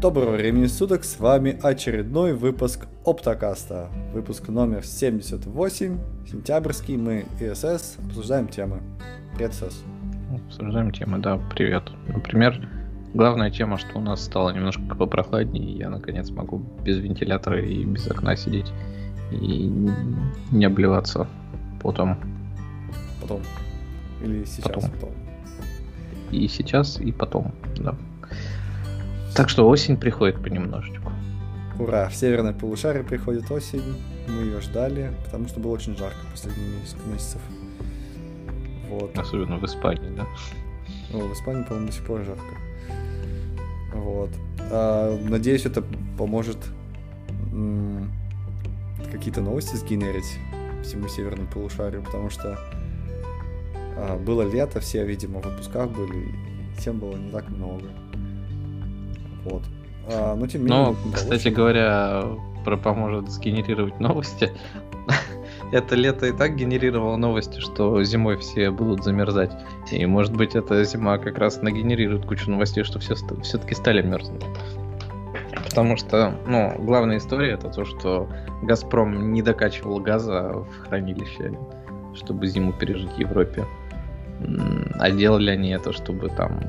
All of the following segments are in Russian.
Доброго времени суток, с вами очередной выпуск Оптокаста. Выпуск номер 78, сентябрьский, мы ИСС, обсуждаем темы. Привет, СС. Обсуждаем темы, да, привет. Например, главная тема, что у нас стало немножко попрохладнее, и я наконец могу без вентилятора и без окна сидеть и не обливаться потом. Потом. Или сейчас Потом. потом. И сейчас, и потом, да. Так что осень приходит понемножечку. Ура, в северное полушарие приходит осень, мы ее ждали, потому что было очень жарко последние несколько месяцев. Вот. Особенно в Испании, да? Ну, в Испании, по-моему, до сих пор жарко. Вот. А, надеюсь, это поможет м, какие-то новости сгенерить всему северному полушарию, потому что а, было лето, все, видимо, в выпусках были, и тем было не так много. Вот. А, но тем не менее, да, кстати говоря, про поможет сгенерировать новости. Это лето и так генерировало новости, что зимой все будут замерзать. И может быть эта зима как раз нагенерирует кучу новостей, что все все-таки стали мерзнуть. Потому что, ну, главная история это то, что Газпром не докачивал газа в хранилище, чтобы зиму пережить в Европе. А делали они это, чтобы там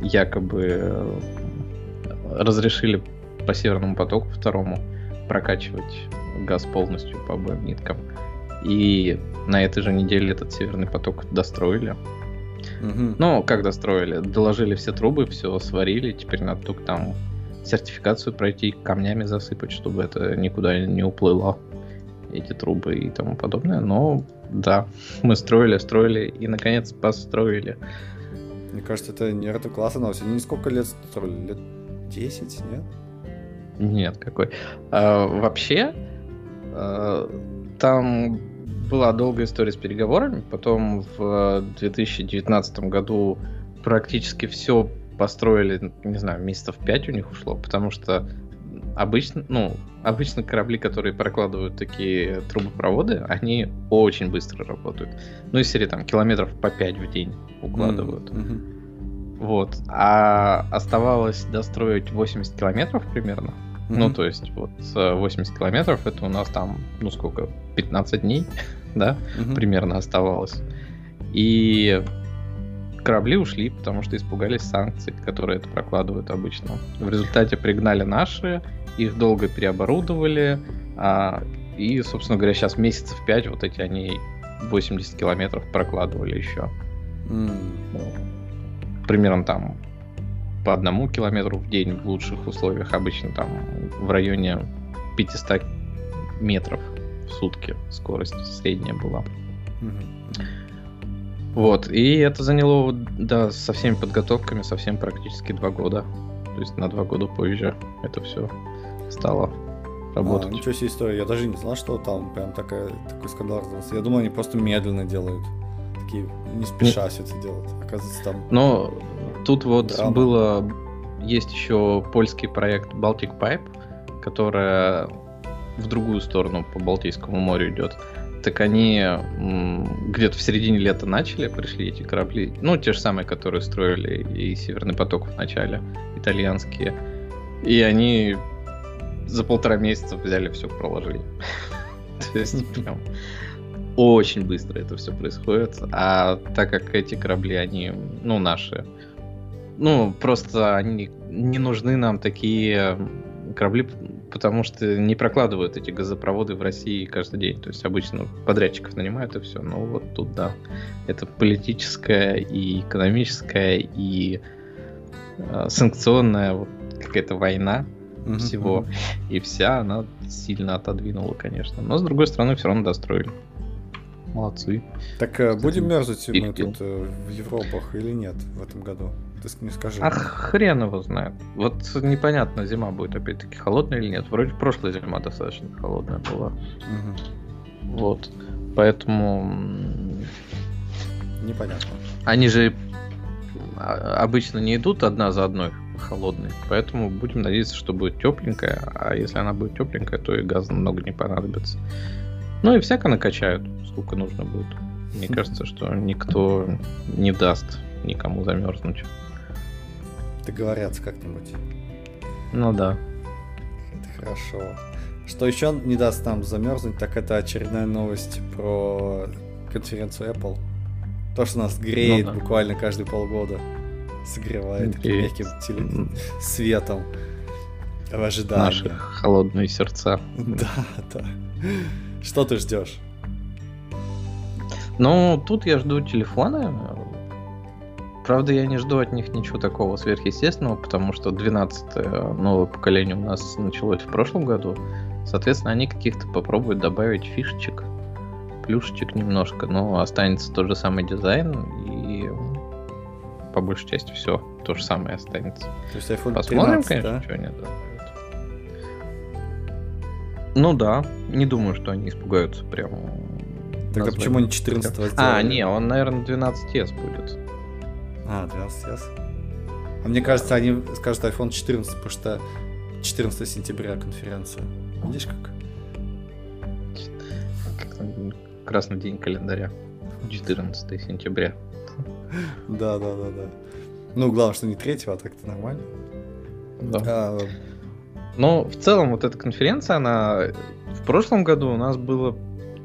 якобы разрешили по Северному потоку второму прокачивать газ полностью по обоим ниткам. И на этой же неделе этот Северный поток достроили. Мгм. Ну, как достроили? Доложили все трубы, все сварили. Теперь надо только там сертификацию пройти, камнями засыпать, чтобы это никуда не уплыло, эти трубы и тому подобное. Но да, мы строили, строили и наконец построили. Мне кажется, это не это классно новость. Они сколько лет строили? Лет 10, нет? Нет, какой. А, вообще, а, там была долгая история с переговорами, потом в 2019 году практически все построили, не знаю, месяцев 5 у них ушло, потому что обычно, ну, обычно корабли, которые прокладывают такие трубопроводы, они очень быстро работают. Ну, из серии там километров по 5 в день укладывают. Мгм. Вот. А оставалось достроить 80 километров примерно. Ну, Мгм. то есть, вот э, 80 километров это у нас там, ну сколько, 15 дней, да, Мгм. примерно оставалось. И корабли ушли, потому что испугались санкций, которые это прокладывают обычно. В результате пригнали наши, их долго переоборудовали, а, и, собственно говоря, сейчас месяцев 5 вот эти они 80 километров прокладывали еще М. примерно там по одному километру в день в лучших условиях, обычно там в районе 500 метров в сутки скорость средняя была. Вот, и это заняло, да, со всеми подготовками, совсем практически два года. То есть на два года позже это все стало работать. А, ничего себе история. Я даже не знал, что там прям такая, такой скандал раздался. Я думал, они просто медленно делают. Такие, не спеша все это делают. Оказывается, там... Но тут вот Драма. было, есть еще польский проект Baltic Pipe, которая в другую сторону по Балтийскому морю идет. Так они где-то в середине лета начали, пришли эти корабли, ну, те же самые, которые строили и Северный поток в начале, итальянские. И они за полтора месяца взяли все, проложили. То есть прям очень быстро это все происходит. А так как эти корабли, они, ну, наши, ну, просто они не нужны нам такие корабли, потому что не прокладывают эти газопроводы в России каждый день. То есть обычно подрядчиков нанимают и все. Но вот тут, да, это политическая и экономическая и э, санкционная вот какая-то война Мгм, всего. И вся она сильно отодвинула, конечно. Но с другой стороны, все равно достроили. Молодцы. Так э, будем мерзнуть мы тут э, в Европах или нет в этом году? Ты не скажи. А хрен его знает. Вот непонятно, зима будет опять-таки холодная или нет. Вроде прошлая зима достаточно холодная была. Мгм. Вот. Поэтому Непонятно. они же а, обычно не идут одна за одной холодные. Поэтому будем надеяться, что будет тепленькая. А если она будет тепленькая, то и газа много не понадобится. Ну и всяко накачают, сколько нужно будет. Мне кажется, что никто не даст никому замерзнуть. Договорятся как-нибудь. Ну да. Это хорошо. Что еще не даст нам замерзнуть, так это очередная новость про конференцию Apple. То, что нас греет ну, да. буквально каждые полгода. Согревает таким мягким теле... светом в ожидании. Наши холодные сердца. Да, да. Что ты ждешь? Ну, тут я жду телефоны. Правда, я не жду от них ничего такого сверхъестественного, потому что 12 новое поколение у нас началось в прошлом году. Соответственно, они каких-то попробуют добавить фишечек, плюшечек немножко, но останется тот же самый дизайн и по большей части все то же самое останется. То есть iPhone Посмотрим, 13, конечно, да? что они добавят. Ну да, не думаю, что они испугаются прям. Так а почему не 14 сделали? А, не, он, наверное, 12s будет. А, 12s. А мне кажется, они скажут iPhone 14, потому что 14 сентября конференция. Видишь как? Красный день календаря. 14 сентября. Да, да, да, да. Ну, главное, что не 3, а так-то нормально. Да. А, но в целом вот эта конференция, она в прошлом году у нас было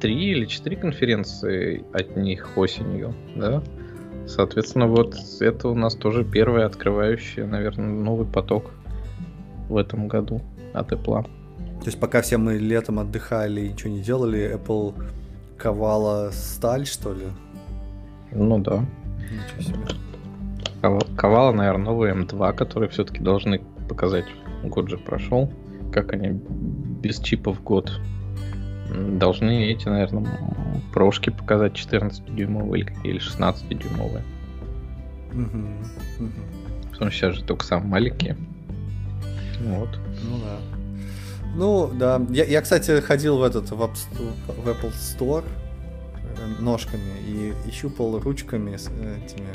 три или четыре конференции от них осенью, да? Соответственно, вот это у нас тоже первая открывающая, наверное, новый поток в этом году от Apple. То есть пока все мы летом отдыхали и ничего не делали, Apple ковала сталь, что ли? Ну да. Ничего себе. Ковала, наверное, новый M2, который все-таки должны показать год же прошел, как они без чипов год должны эти, наверное, прошки показать 14-дюймовые или, или 16-дюймовые. Угу, угу. Потому что сейчас же только самые маленькие. Вот. Ну да. Ну, да. Я, я, кстати, ходил в этот в, App, в Apple Store э, ножками и, и щупал ручками с этими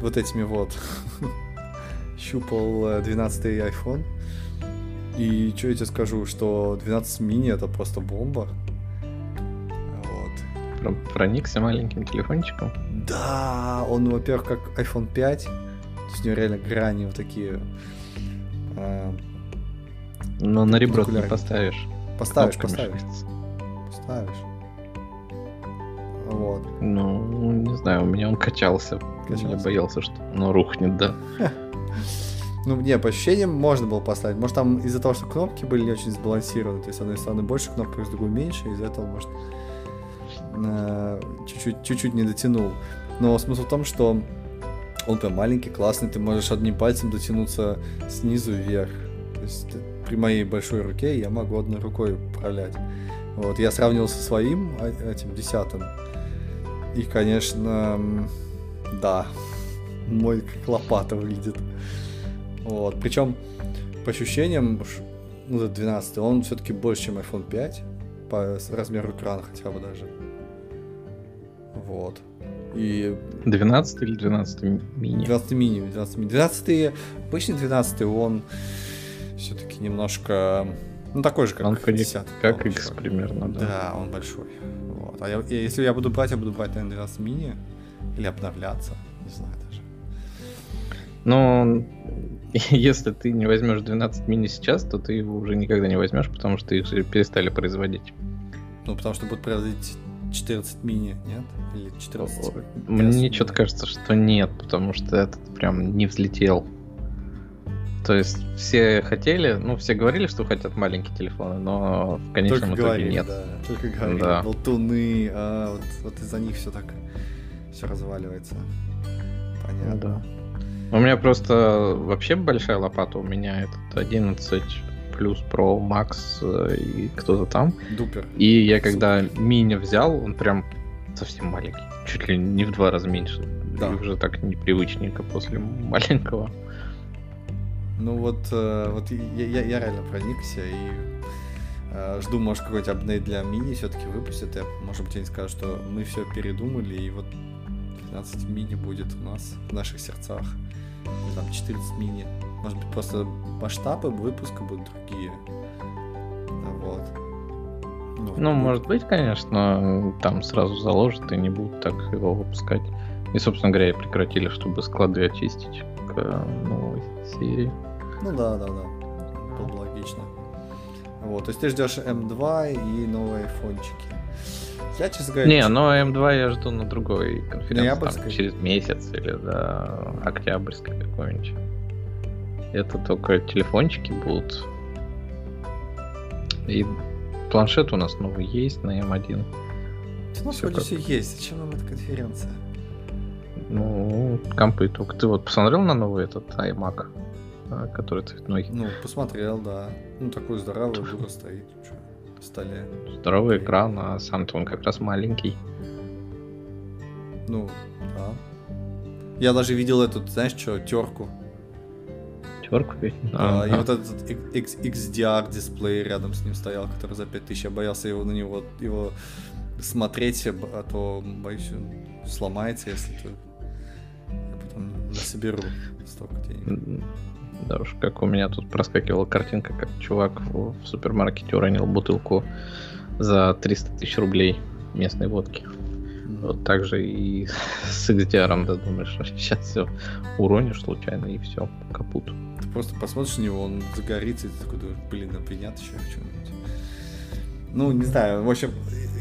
вот этими вот щупал 12 э, iPhone. И что я тебе скажу, что 12 мини это просто бомба. Вот. Проникся маленьким телефончиком? Да, он, во-первых, как iPhone 5. То есть у него реально грани вот такие. А, Но на ребро ты не поставишь. Поставишь, поставишь. Поставишь. Вот. Ну, не знаю, у меня он качался. качался. Я боялся, что оно рухнет, да. Ну, не, по ощущениям можно было поставить. Может, там из-за того, что кнопки были не очень сбалансированы, то есть, с одной стороны больше кнопок, с другой меньше, из-за этого, может, э, чуть-чуть, чуть-чуть не дотянул. Но смысл в том, что он прям маленький, классный, ты можешь одним пальцем дотянуться снизу вверх. То есть при моей большой руке я могу одной рукой управлять. Вот, я сравнил со своим, а, этим десятым. И, конечно, да, мой как лопата выглядит. Вот. Причем, по ощущениям, ну, 12 он все-таки больше, чем iPhone 5 по размеру экрана хотя бы даже. Вот. И... 12 или 12 мини? 12 мини, 12 мини. 12 обычный 12 он все-таки немножко, ну такой же, как он 10. Как X большой. примерно, да. Да, он большой. Вот. А я, если я буду брать, я буду брать, наверное, 12 мини или обновляться, не знаю даже. Ну, если ты не возьмешь 12 мини сейчас, то ты его уже никогда не возьмешь, потому что их перестали производить. Ну, потому что будут производить 14 мини, нет? Или 14? Мне что-то кажется, что нет, потому что этот прям не взлетел. То есть все хотели, ну, все говорили, что хотят маленькие телефоны, но в конечном только итоге говорили, нет. Да, только говорили, да. болтуны, а вот, вот из-за них все так, все разваливается. Понятно. Да. У меня просто вообще большая лопата. У меня этот 11 плюс Pro Max э, и кто-то там. Дупер. И я когда мини взял, он прям совсем маленький. Чуть ли не в два раза меньше. Да. И уже так непривычненько после маленького. Ну вот, э, вот я, я, я реально проникся и э, жду, может, какой-нибудь апдейт для мини все-таки выпустят. И, может быть, они скажут, что мы все передумали, и вот 15 мини будет у нас в наших сердцах или там 14 мини. Может быть, просто масштабы выпуска будут другие. Вот. Ну, ну может быть, конечно, там сразу заложат и не будут так его выпускать. И, собственно говоря, и прекратили, чтобы склады очистить к новой серии. Ну да, да, да. было бы логично. Вот, то есть ты ждешь М2 и новые айфончики. Я, честно говоря... Не, но М2 я жду на другой конференции, там, через месяц или до октябрьской какой-нибудь. Это только телефончики будут. И планшет у нас новый есть на М1. У нас вроде все есть. Зачем нам эта конференция? Ну, компы только. Ты вот посмотрел на новый этот iMac, а, который цветной? Ну, посмотрел, да. Ну, такой здоровый дура стоит на столе. Здоровый экран, а сам-то он как раз маленький. Ну, да. Я даже видел эту, знаешь что, терку. Терку? Да, а, и а. вот этот XDR дисплей рядом с ним стоял, который за 5000. Я боялся его на него его смотреть, а то боюсь, он сломается, если ты потом соберу столько денег. Да уж, как у меня тут проскакивала картинка, как чувак в, в супермаркете уронил бутылку за 300 тысяч рублей местной водки. Вот так же и с XDR, да, думаешь, сейчас все уронишь случайно и все, капут. Ты просто посмотришь на него, он загорится, и ты такой думаешь, блин, обвинят еще в чем-нибудь. Ну, не знаю, в общем,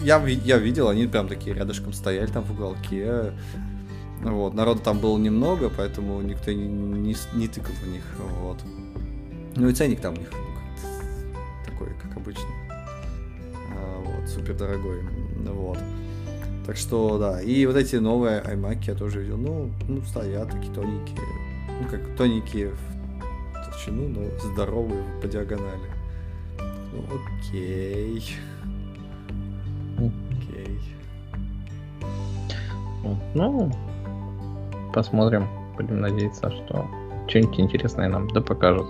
я, я видел, они прям такие рядышком стояли там в уголке, вот, народу там было немного, поэтому никто не, не, не тыкал в них. Вот. Ну и ценник там у них ну, такой, как обычно. А, вот, супер дорогой. Вот. Так что, да. И вот эти новые iMac я тоже видел. Ну, ну стоят такие тоненькие. Ну, как тоненькие в толщину, но здоровые по диагонали. Ну, окей. Окей. Ну, Посмотрим. Будем надеяться, что что-нибудь интересное нам да покажут,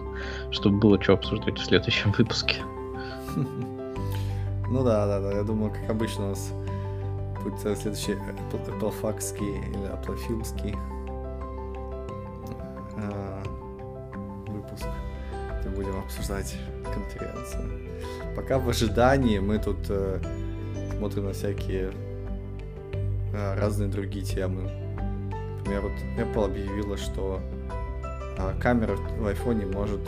чтобы было что обсуждать в следующем выпуске. Ну да, да, да. Я думаю, как обычно у нас будет следующий Applefaxский или Аплофилский а, выпуск, где будем обсуждать конференцию. Пока в ожидании мы тут э, смотрим на всякие э, разные другие темы Например, вот Apple объявила, что а, камера в айфоне может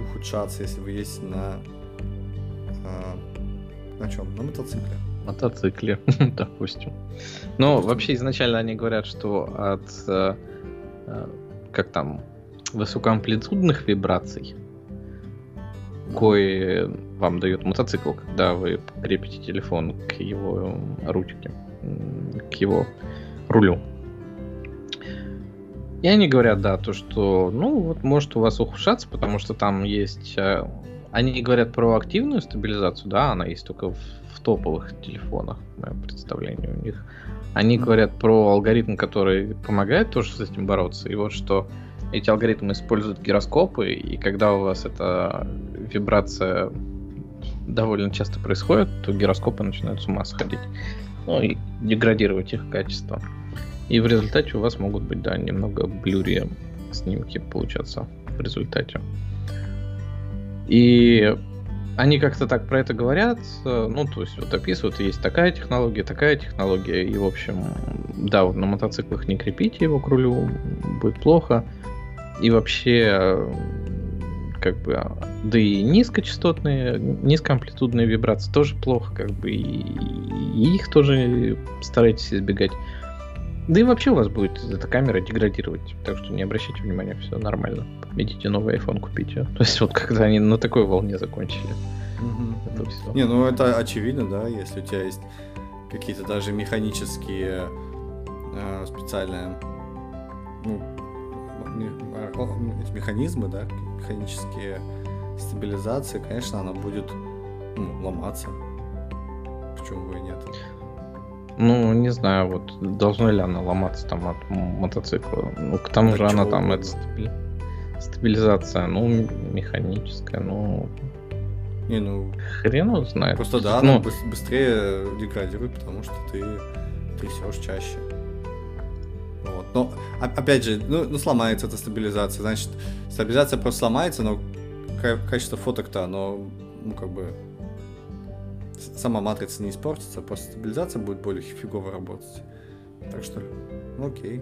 ухудшаться, если вы ездите на а, на чем? На мотоцикле. Мотоцикле, допустим. Но допустим. вообще изначально они говорят, что от э, э, как там высокоамплитудных вибраций, кое вам дает мотоцикл, когда вы крепите телефон к его ручке, к его рулю. И они говорят, да, то, что, ну, вот может у вас ухудшаться, потому что там есть... Э, они говорят про активную стабилизацию, да, она есть только в, в топовых телефонах, в моем представлении у них. Они говорят про алгоритм, который помогает тоже с этим бороться. И вот что эти алгоритмы используют гироскопы, и когда у вас эта вибрация довольно часто происходит, то гироскопы начинают с ума сходить. Ну и деградировать их качество. И в результате у вас могут быть, да, немного блюри снимки получаться в результате. И они как-то так про это говорят, ну, то есть вот описывают, есть такая технология, такая технология, и, в общем, да, вот на мотоциклах не крепите его к рулю, будет плохо. И вообще, как бы, да и низкочастотные, низкоамплитудные вибрации тоже плохо, как бы, и, и их тоже старайтесь избегать. Да и вообще у вас будет эта камера деградировать, так что не обращайте внимания, все нормально. Идите новый iPhone купите. То есть вот когда они на такой волне закончили. Угу. Это все. Не, ну это очевидно, да, если у тебя есть какие-то даже механические э, специальные ну, механизмы, да, механические стабилизации, конечно, она будет ну, ломаться. Почему бы и нет? Ну, не знаю, вот должна ли она ломаться там от мотоцикла. Ну, к тому а же она там, это стабили... стабилизация, ну, механическая, ну... Не, ну... Хрен знает. Просто да, ну... она быстрее деградирует, потому что ты трясешь чаще. Вот. Но, опять же, ну, ну, сломается эта стабилизация. Значит, стабилизация просто сломается, но качество фоток-то, оно, ну, как бы, сама матрица не испортится, просто стабилизация будет более фигово работать. Так что, ну окей.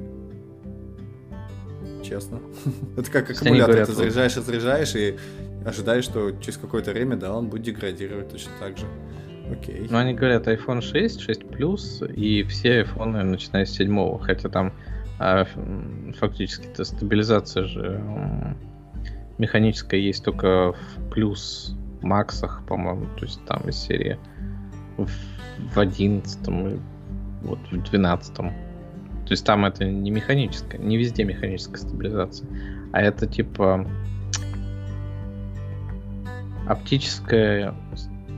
честно. Это как аккумулятор, ты заряжаешь и заряжаешь, и ожидаешь, что через какое-то время, да, он будет деградировать точно так же. Окей. Ну, они говорят iPhone 6, 6 Plus и все айфоны, начиная с 7 хотя там а, фактически-то стабилизация же механическая есть только в плюс максах, по-моему, то есть там из серии в, в 11 и вот в 12 то есть там это не механическая, не везде механическая стабилизация, а это типа оптическая,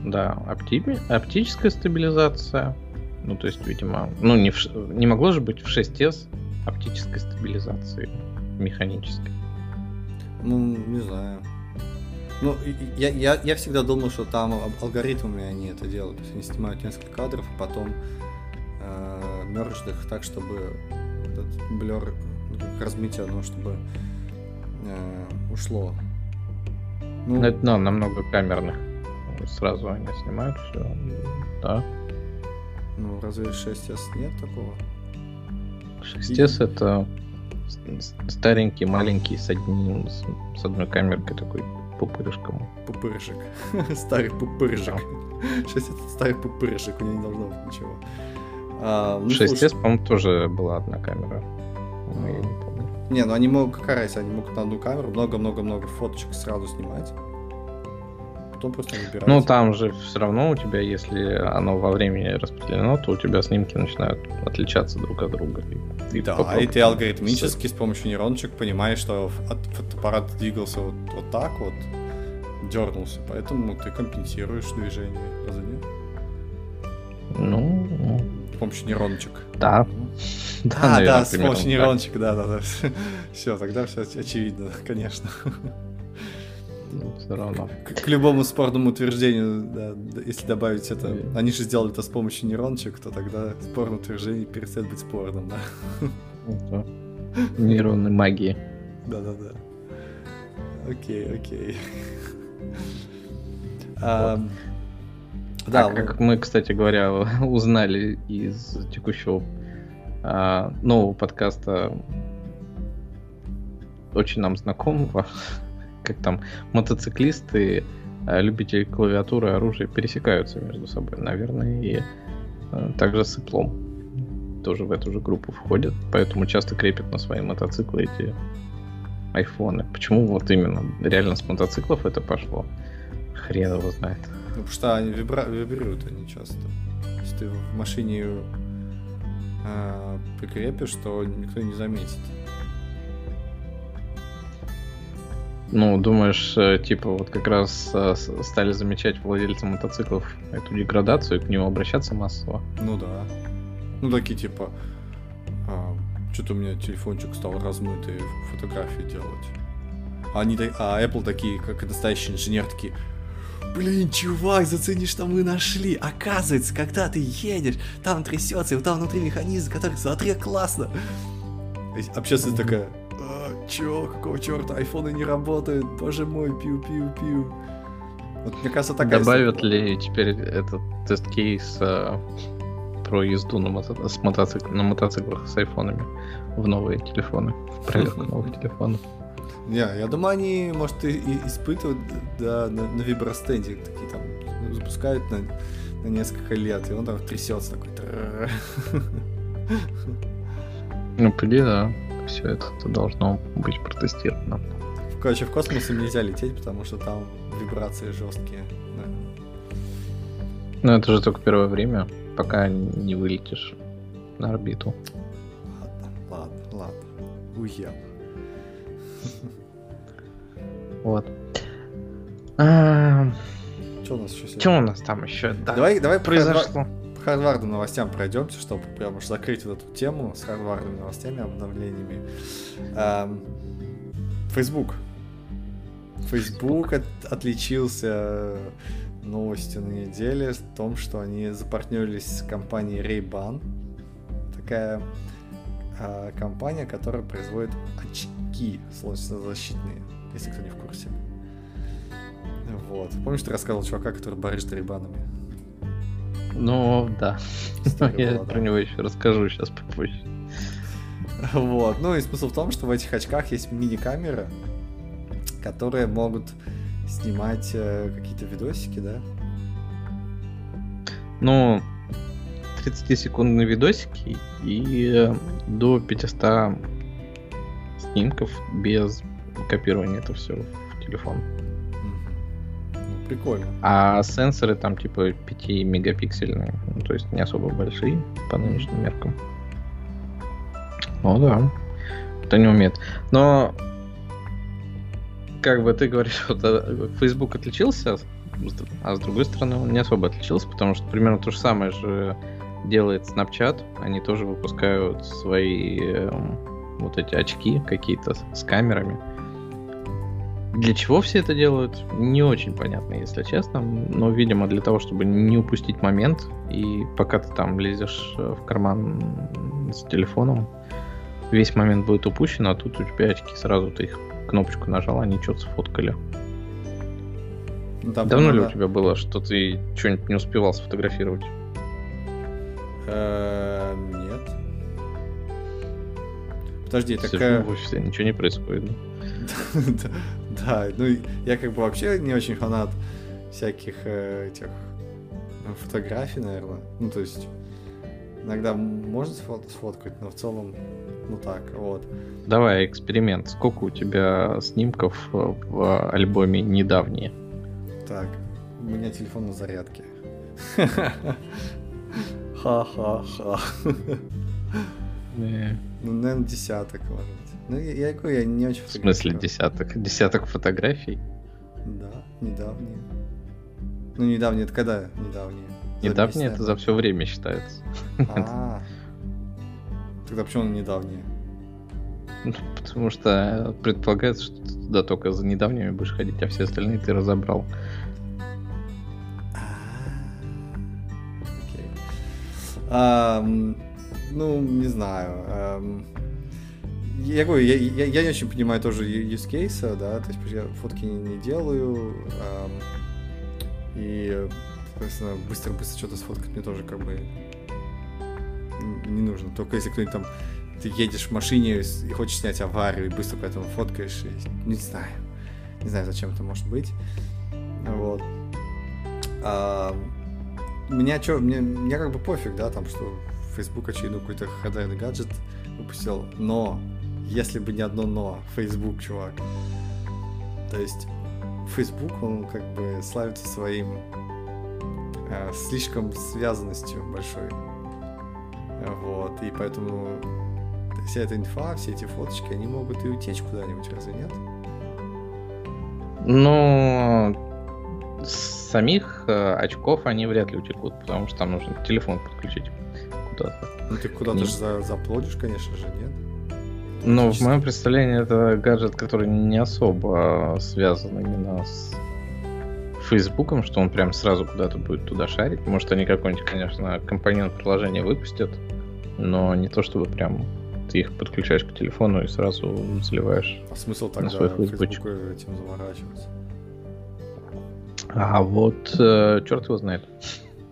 да, опти- оптическая стабилизация. Ну, то есть, видимо, ну, не, в не могло же быть в 6S оптической стабилизации механической. Ну, не знаю. Ну, и- и я, я, я всегда думал, что там ал- алгоритмами они это делают. То есть они снимают несколько кадров, а потом э, мержат их так, чтобы этот блер, размытие, ну, чтобы э, ушло. Ну, Ну, это ну, намного камерных. Сразу они снимают все. Да. ну, разве 6S нет такого? 6S это с- с- старенький, маленький, с одним, с, с одной камеркой такой пупырышком. Пупырышек. Старый пупырышек. 6S это старый пупырышек, у него не должно быть ничего. А, ну, 6S, слушай, по-моему, тоже была одна камера. Ну, я не помню. Не, ну они могут, какая разница, они могут на одну камеру много-много-много фоточек сразу снимать. Потом просто выбирать. Ну, там же все равно у тебя, если оно во времени распределено, то у тебя снимки начинают отличаться друг от друга. И, и Да, попробуй. и ты алгоритмически с помощью нейрончик понимаешь, что фотоаппарат двигался вот, вот так вот, дернулся, поэтому ты компенсируешь движение, разве нет? Ну, С помощью нейрончик. да. Ну. Да, а, наверное, да, с помощью нейрончик, да, да, да. Все, тогда все очевидно, конечно. Ну, всё равно. К, к любому спорному утверждению, да, если добавить это, они же сделали это с помощью нейрончик, то тогда спорное утверждение перестает быть спорным, да. Это Нейронной магии. Да-да-да. Окей, окей. Ам, Да, А как мы, кстати говоря, узнали из текущего а, нового подкаста очень нам знакомого, как там мотоциклисты, а, любители клавиатуры и оружия пересекаются между собой. Наверное, и а, также с Иплом тоже в эту же группу входят, поэтому часто крепят на свои мотоциклы эти айфоны. Почему вот именно реально с мотоциклов это пошло? Хрен его знает. Ну, потому что они вибра- вибрируют они часто. Если ты в машине а, прикрепишь, то никто не заметит. Ну, думаешь, э, типа, вот как раз э, стали замечать владельцы мотоциклов эту деградацию и к нему обращаться массово. Ну да. Ну такие типа, что-то у меня телефончик стал размытый фотографии делать. А, они, а Apple такие, как настоящий инженер, такие, Блин, чувак, зацени, что мы нашли. Оказывается, когда ты едешь, там трясется, и вот там внутри механизм, который смотри, классно. Общественность такая, а, чё, какого черта, айфоны не работают, боже мой, пиу-пиу-пиу. Вот мне кажется, такая... Добавят ли теперь этот тест-кейс э, про езду на, мото- с мотоцик- на мотоциклах с айфонами в новые телефоны, в проверку новых телефонов? Не, я думаю, они, может, и, и испытывают да, на, на вибростенде, такие там запускают на, на несколько лет, и он там трясется такой. Ну, по идее, да. Все это должно быть протестировано. Короче, в космос им нельзя лететь, потому что там вибрации жесткие. да. Но это же только первое время, пока не вылетишь на орбиту. Ладно, ладно, ладно. Уел. Вот. Что у нас еще Что у нас там еще? Да, Давай, давай произошло. Хардварду новостям пройдемся, чтобы прям уж закрыть вот эту тему с Хардвардными новостями, обновлениями. Ам, Facebook. Facebook от- отличился новостью на неделе в том, что они запартнерились с компанией Ray-Ban. Такая а, компания, которая производит очки солнцезащитные, если кто не в курсе. Вот. Помнишь, ты рассказывал чувака, который борется с Ray-Банами? Ну, да. Я про него еще расскажу сейчас попозже. Вот. Ну и смысл в том, что в этих очках есть мини-камеры, которые могут снимать э, какие-то видосики, да? Ну, 30-секундные видосики и э, до 500 снимков без копирования это все в телефон. Прикольно. А сенсоры там типа 5 мегапиксельные, ну, то есть не особо большие по нынешним меркам. Ну да, кто не умеет. Но как бы ты говоришь, вот э, Facebook отличился, а с другой стороны он не особо отличился, потому что примерно то же самое же делает Snapchat. Они тоже выпускают свои э, вот эти очки какие-то с камерами. Для чего все это делают, не очень понятно, если честно. Но, видимо, для того, чтобы не упустить момент. И пока ты там лезешь э, в карман с телефоном, весь момент будет упущен, а тут у тебя очки сразу ты их кнопочку нажал, они что-то сфоткали. Да, Давно ли у тебя было, что ты что-нибудь не успевал сфотографировать? Э, нет. Подожди, так... в офисе, ничего не происходит. Да, ну я как бы вообще не очень фанат всяких э, этих ну, фотографий, наверное. Ну, то есть иногда можно сфоткать, но в целом, ну так, вот. Давай эксперимент. Сколько у тебя снимков в альбоме недавние? Так, у меня телефон на зарядке. Ха-ха-ха. Ну, наверное, десяток, может Ну, я, говорю, я не очень В смысле десяток? Десяток фотографий? Да, недавние. Ну, недавние, это когда недавние? Недавние это за все время считается. А, тогда почему он недавние? Ну, потому что предполагается, что ты туда только за недавними будешь ходить, а все остальные ты разобрал. А, ну, не знаю. Я говорю, я, я, я не очень понимаю тоже use case, да, то есть я фотки не, не делаю, и, соответственно, быстро-быстро что-то сфоткать мне тоже как бы не нужно. Только если кто-нибудь там, ты едешь в машине и хочешь снять аварию, и быстро поэтому фоткаешь, и, не знаю. Не знаю, зачем это может быть. Вот. А, меня что, мне, мне как бы пофиг, да, там, что Facebook очевидно какой-то ходайный гаджет выпустил, но если бы не одно но, Facebook, чувак. То есть Facebook, он как бы славится своим э, слишком связанностью большой. Вот, и поэтому вся эта инфа, все эти фоточки, они могут и утечь куда-нибудь, разве нет? Ну, самих э, очков они вряд ли утекут, потому что там нужно телефон подключить куда-то. Ну ты куда-то же за, заплодишь, конечно же, нет? Ну, в моем представлении это гаджет, который не особо связан именно с Фейсбуком, что он прям сразу куда-то будет туда шарить. Может, они какой-нибудь, конечно, компонент приложения выпустят, но не то, чтобы прям ты их подключаешь к телефону и сразу заливаешь. А смысл тогда на свой Фейсбуку этим заморачиваться? А вот э, черт его знает.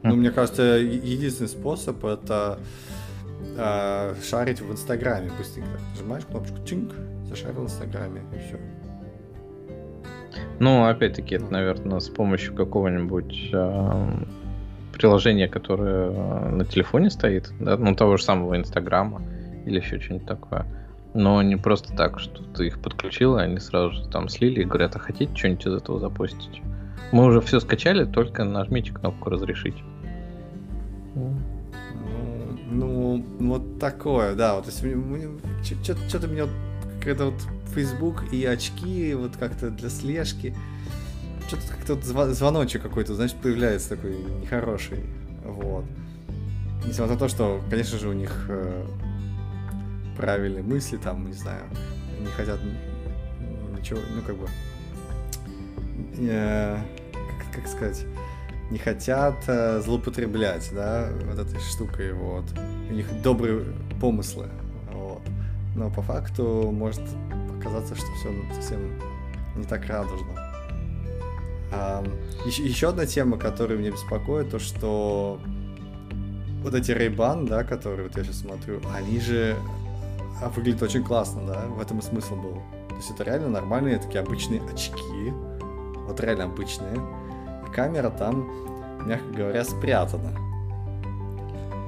Ну, мне кажется, единственный способ это э, шарить в Инстаграме быстренько. Нажимаешь кнопочку чинк, зашарил в Инстаграме, и все. Ну, опять-таки, это, наверное, с помощью какого-нибудь э, приложения, которое э, на телефоне стоит, да, ну, того же самого Инстаграма или еще что-нибудь такое. Но не просто так, что ты их подключил, и они сразу же там слили и говорят, а хотите что-нибудь из этого запустить? Мы уже все скачали, только нажмите кнопку разрешить. Ну, вот такое, да. Вот, что-то меня какая-то вот Facebook и очки, вот как-то для слежки. Что-то как-то вот звоночек какой-то, значит, появляется такой нехороший. Вот. Несмотря на то, что, конечно же, у них э, правильные мысли, там, не знаю, не хотят ничего, ну, как бы, э, как, как сказать, не хотят э, злоупотреблять, да, вот этой штукой, вот. У них добрые помыслы, вот. Но по факту может показаться, что все совсем не так радужно. А, еще, еще одна тема, которая меня беспокоит, то что вот эти Ray-Ban, да, которые вот я сейчас смотрю, они же а выглядит очень классно, да, в этом и смысл был. То есть это реально нормальные такие обычные очки, вот реально обычные. Камера там, мягко говоря, спрятана.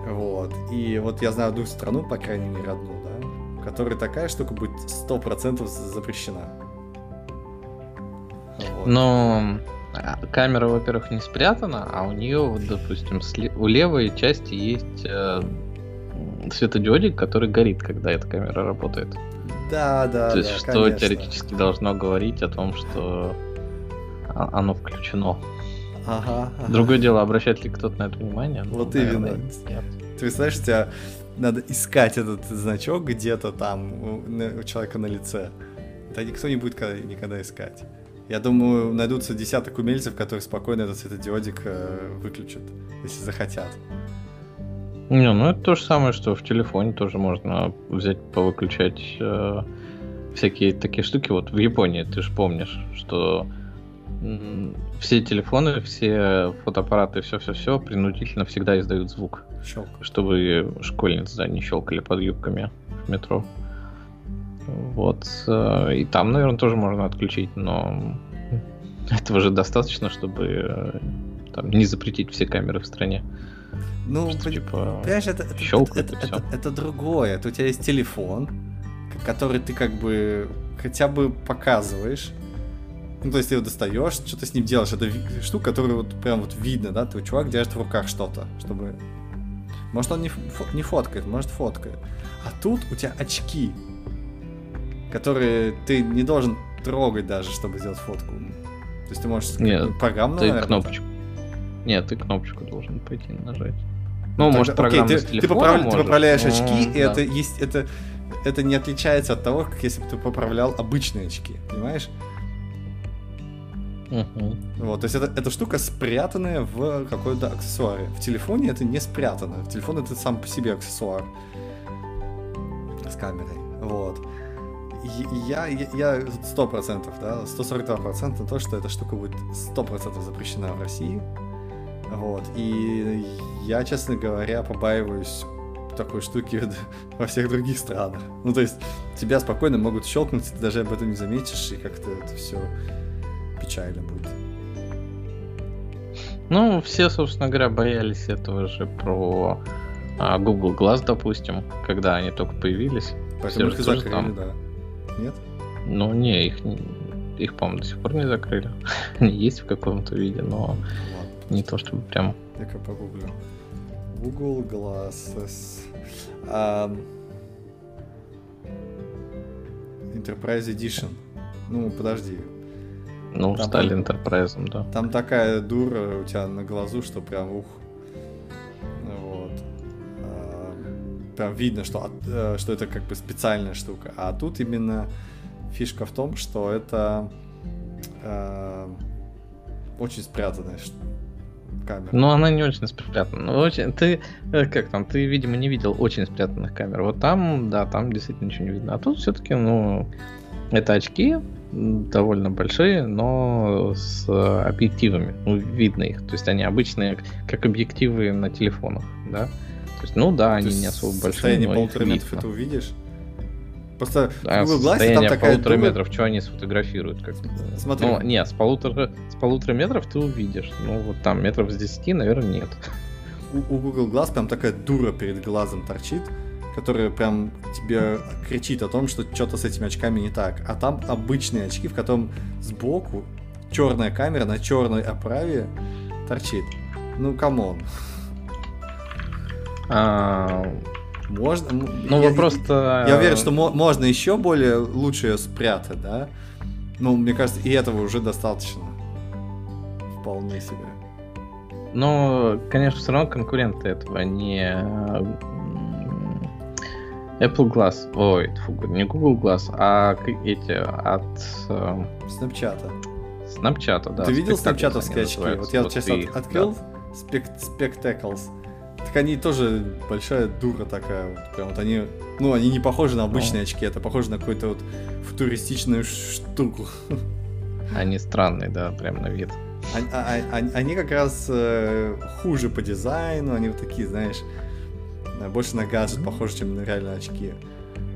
Вот. И вот я знаю одну страну, по крайней мере, одну, да, в которой такая штука будет 100% запрещена. Вот. Но а, камера, во-первых, не спрятана, а у нее, вот, допустим, у левой части есть э, светодиодик, который горит, когда эта камера работает. Да, да. То есть, да, что конечно. теоретически должно говорить о том, что оно включено. Ага, ага. Другое дело, обращает ли кто-то на это внимание? Вот ну, именно. Наверное, нет. Ты представляешь, тебя надо искать этот значок где-то там у, человека на лице. Это никто не будет никогда искать. Я думаю, найдутся десяток умельцев, которые спокойно этот светодиодик э, выключат, если захотят. Не, ну это то же самое, что в телефоне тоже можно взять, повыключать э, всякие такие штуки. Вот в Японии, ты же помнишь, что все телефоны, все фотоаппараты, все-все-все принудительно всегда издают звук. Щелк. Чтобы школьницы да, не щелкали под юбками в метро. Вот. Э, и там, наверное, тоже можно отключить, но этого же достаточно, чтобы э, там, не запретить все камеры в стране. Ну, что, типа, понимаешь, это, это, это, это, это, это другое. Это у тебя есть телефон, который ты как бы хотя бы показываешь, ну, то есть ты его достаешь, что-то с ним делаешь. Это штука, которую вот прям вот видно, да, твой чувак держит в руках что-то, чтобы... Может, он не, фо- не фоткает, может, фоткает. А тут у тебя очки, которые ты не должен трогать даже, чтобы сделать фотку. То есть ты можешь Нет, программно, ты наверное, кнопочку. Нет, ты кнопочку должен пойти нажать. Ну, ну может, окей, ты, ты, поправ... ты поправляешь ну, очки, и это есть это это не отличается от того, как если бы ты поправлял обычные очки, понимаешь? Угу. Вот, то есть это, эта штука спрятанная в какой-то аксессуаре. В телефоне это не спрятано. В телефоне это сам по себе аксессуар с камерой. Вот. Я, я сто процентов, да, 142 процента то, что эта штука будет сто процентов запрещена в России. Вот. И я, честно говоря, побаиваюсь такой штуки во всех других странах. Ну, то есть, тебя спокойно могут щелкнуть, ты даже об этом не заметишь, и как-то это все печально будет. Ну, все, собственно говоря, боялись этого же про а, Google Glass, допустим, когда они только появились. Поэтому их закрыли, там... да. Нет? Ну, не, их, их, по-моему, до сих пор не закрыли. они есть в каком-то виде, но Ладно, не то чтобы прям... Я-ка погуглю. Google Glasses. Um, Enterprise Edition. Ну, подожди, ну, там, стали Enterprise, да. Там такая дура у тебя на глазу, что прям ух. Вот. А, прям видно, что, э, что это как бы специальная штука. А тут именно фишка в том, что это э, очень спрятанная камера. Ну, она не очень спрятана. Ну, очень... Ты, э, как там, ты, видимо, не видел очень спрятанных камер. Вот там, да, там действительно ничего не видно. А тут все-таки, ну, это очки, довольно большие, но с объективами. Ну, видно их. То есть они обычные, как объективы на телефонах, да? То есть, ну да, они не особо большие. Состояние полутора метров это увидишь? Просто а, в Google Glass там такая полутора дура... метров, что они сфотографируют? Как Смотри. Ну, нет, с полутора, с полутора метров ты увидишь. Ну, вот там метров с десяти, наверное, нет. У, у Google Glass прям такая дура перед глазом торчит, которая прям тебе кричит о том, что что-то с этими очками не так. А там обычные очки, в котором сбоку черная камера на черной оправе торчит. Ну, come on. А... Можно. Ну. Я, я уверен, что можно еще более лучше ее спрятать, да? Ну, мне кажется, и этого уже достаточно. Вполне себе. Ну, конечно, все равно конкуренты этого не Apple Glass. Ой, фу, не Google Glass, а эти от... Э, Snapchat. Snapchat, да. Ты видел снапчатовские очки? Вот я вот сейчас их, открыл да. Spectacles. Так они тоже большая дура такая. Вот, прям вот они, ну, они не похожи на обычные ну. очки, это похоже на какую-то вот футуристичную штуку. Они странные, да, прям на вид. Они, а, они, они как раз э, хуже по дизайну, они вот такие, знаешь, больше на гаджет похоже, чем на реальные очки.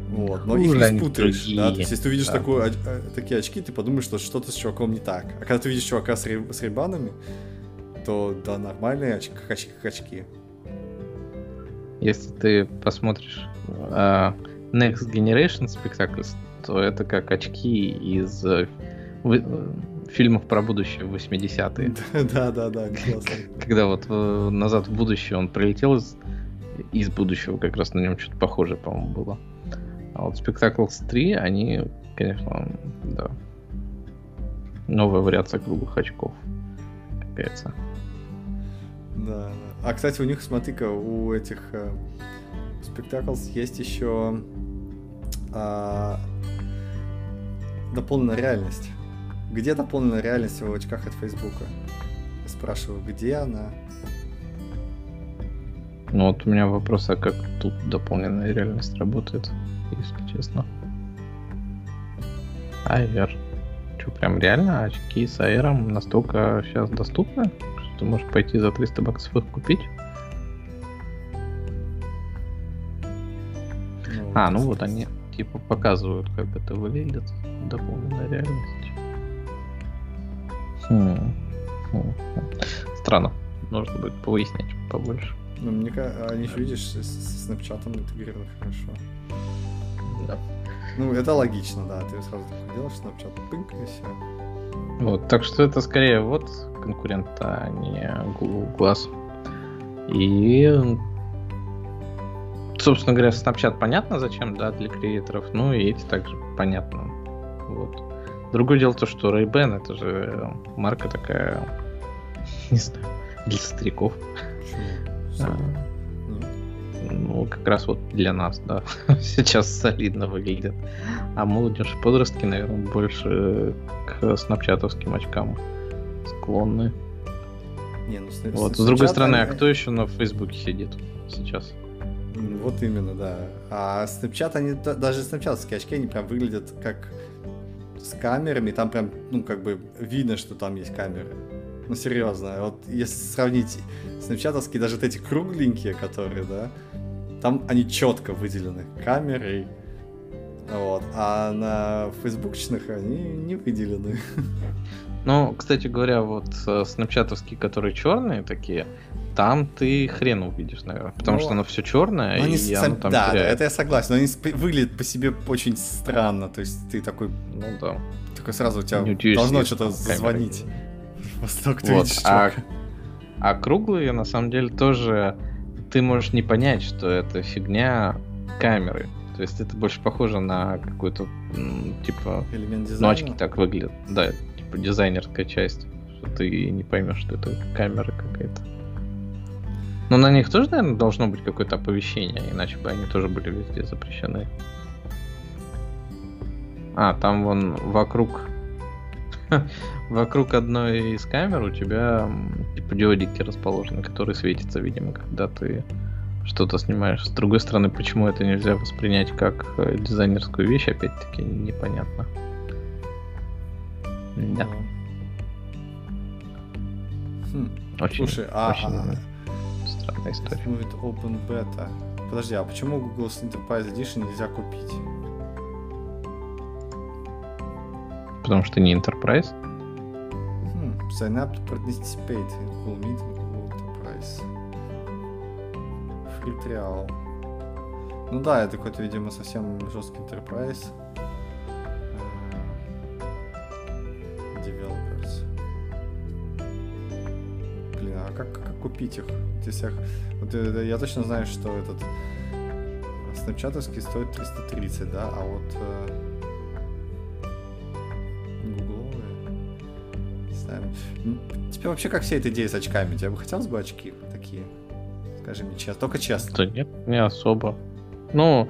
Вот, но их не спутаешь, да, то есть если ты увидишь да. такую, а, такие очки, ты подумаешь, что что-то с чуваком не так. А когда ты видишь чувака с, рей, с рейбанами, то да, нормальные очки, как очки, как очки. Если ты посмотришь uh, Next Generation Spectacles, то это как очки из uh, фильмов про будущее в 80-е. Да, да, да, Когда вот назад в будущее он прилетел из, из будущего, как раз на нем что-то похожее, по-моему, было. А вот Spectacles 3, они, конечно, да, новая вариация круглых очков. Какая-то. Да. А, кстати, у них, смотри-ка, у этих э, Spectacles есть еще э, дополненная реальность. Где дополненная реальность в очках от Фейсбука? Я спрашиваю, где она? Ну вот у меня вопрос, а как тут дополненная реальность работает? если честно. AR. Что, прям реально очки с AR настолько сейчас доступны, что ты можешь пойти за 300 баксов их купить? А, ну вот они типа показывают, как это выглядит. Дополненная реальность. Хм. Хм. Странно. Нужно будет повыяснять побольше. Ну, мне кажется, они же, видишь, с, с Snapchat интегрированы хорошо. Да. Ну, это логично, да. Ты сразу такое делаешь, Snapchat, пынк, и все. Вот, так что это скорее вот конкурент, а не Google Glass. И, собственно говоря, Snapchat понятно зачем, да, для креаторов, ну и эти также понятно. Вот. Другое дело то, что Ray-Ban это же марка такая, не знаю, для стариков. А, ну, как раз вот для нас, да, сейчас солидно выглядит. А молодежь и подростки, наверное, больше к снапчатовским очкам склонны. Не, ну, с, вот. С другой стороны, а кто еще на Фейсбуке сидит сейчас? Вот именно, да. А Snapchat, они, даже снапчатовские очки, они прям выглядят как с камерами, там прям, ну, как бы видно, что там есть камеры. Ну, серьезно, вот если сравнить снапчатовские, даже вот эти кругленькие, которые, да, там они четко выделены камерой, вот, а на фейсбукчных они не выделены. Ну, кстати говоря, вот э, снапчатовские, которые черные такие, там ты хрен увидишь, наверное. Потому ну, что оно все черное, и сам... оно там Да, теряет. это я согласен. Но они выглядят по себе очень странно. То есть ты такой... Ну да. Такой сразу у тебя должно что-то Восток ты вот, видишь, а, а круглые, на самом деле, тоже ты можешь не понять, что это фигня камеры. То есть это больше похоже на какой-то, типа, Элемент дизайна. ночки так выглядят. Да, типа дизайнерская часть. Что ты не поймешь, что это камера какая-то. Но на них тоже, наверное, должно быть какое-то оповещение, иначе бы они тоже были везде запрещены. А, там вон вокруг вокруг одной из камер у тебя типа диодики расположены, которые светятся, видимо, когда ты что-то снимаешь. С другой стороны, почему это нельзя воспринять как э, дизайнерскую вещь, опять-таки непонятно. Да. Хм. Очень, Слушай, а, очень а, странная история. Будет Open Beta. Подожди, а почему Google Enterprise Edition нельзя купить? Потому что не Enterprise? Hmm. Sign up to participate in Google Meet Enterprise. Free trial. Ну да, это какой-то, видимо, совсем жесткий Enterprise. Э, developers. Блин, а как, как купить их? Всех... Вот, э, я точно знаю, что этот снапчатовский стоит 330, да, а вот Тебе вообще как вся эта идея с очками? Тебе бы хотелось бы очки такие? Скажи мне честно, только честно. Да нет, не особо. Ну,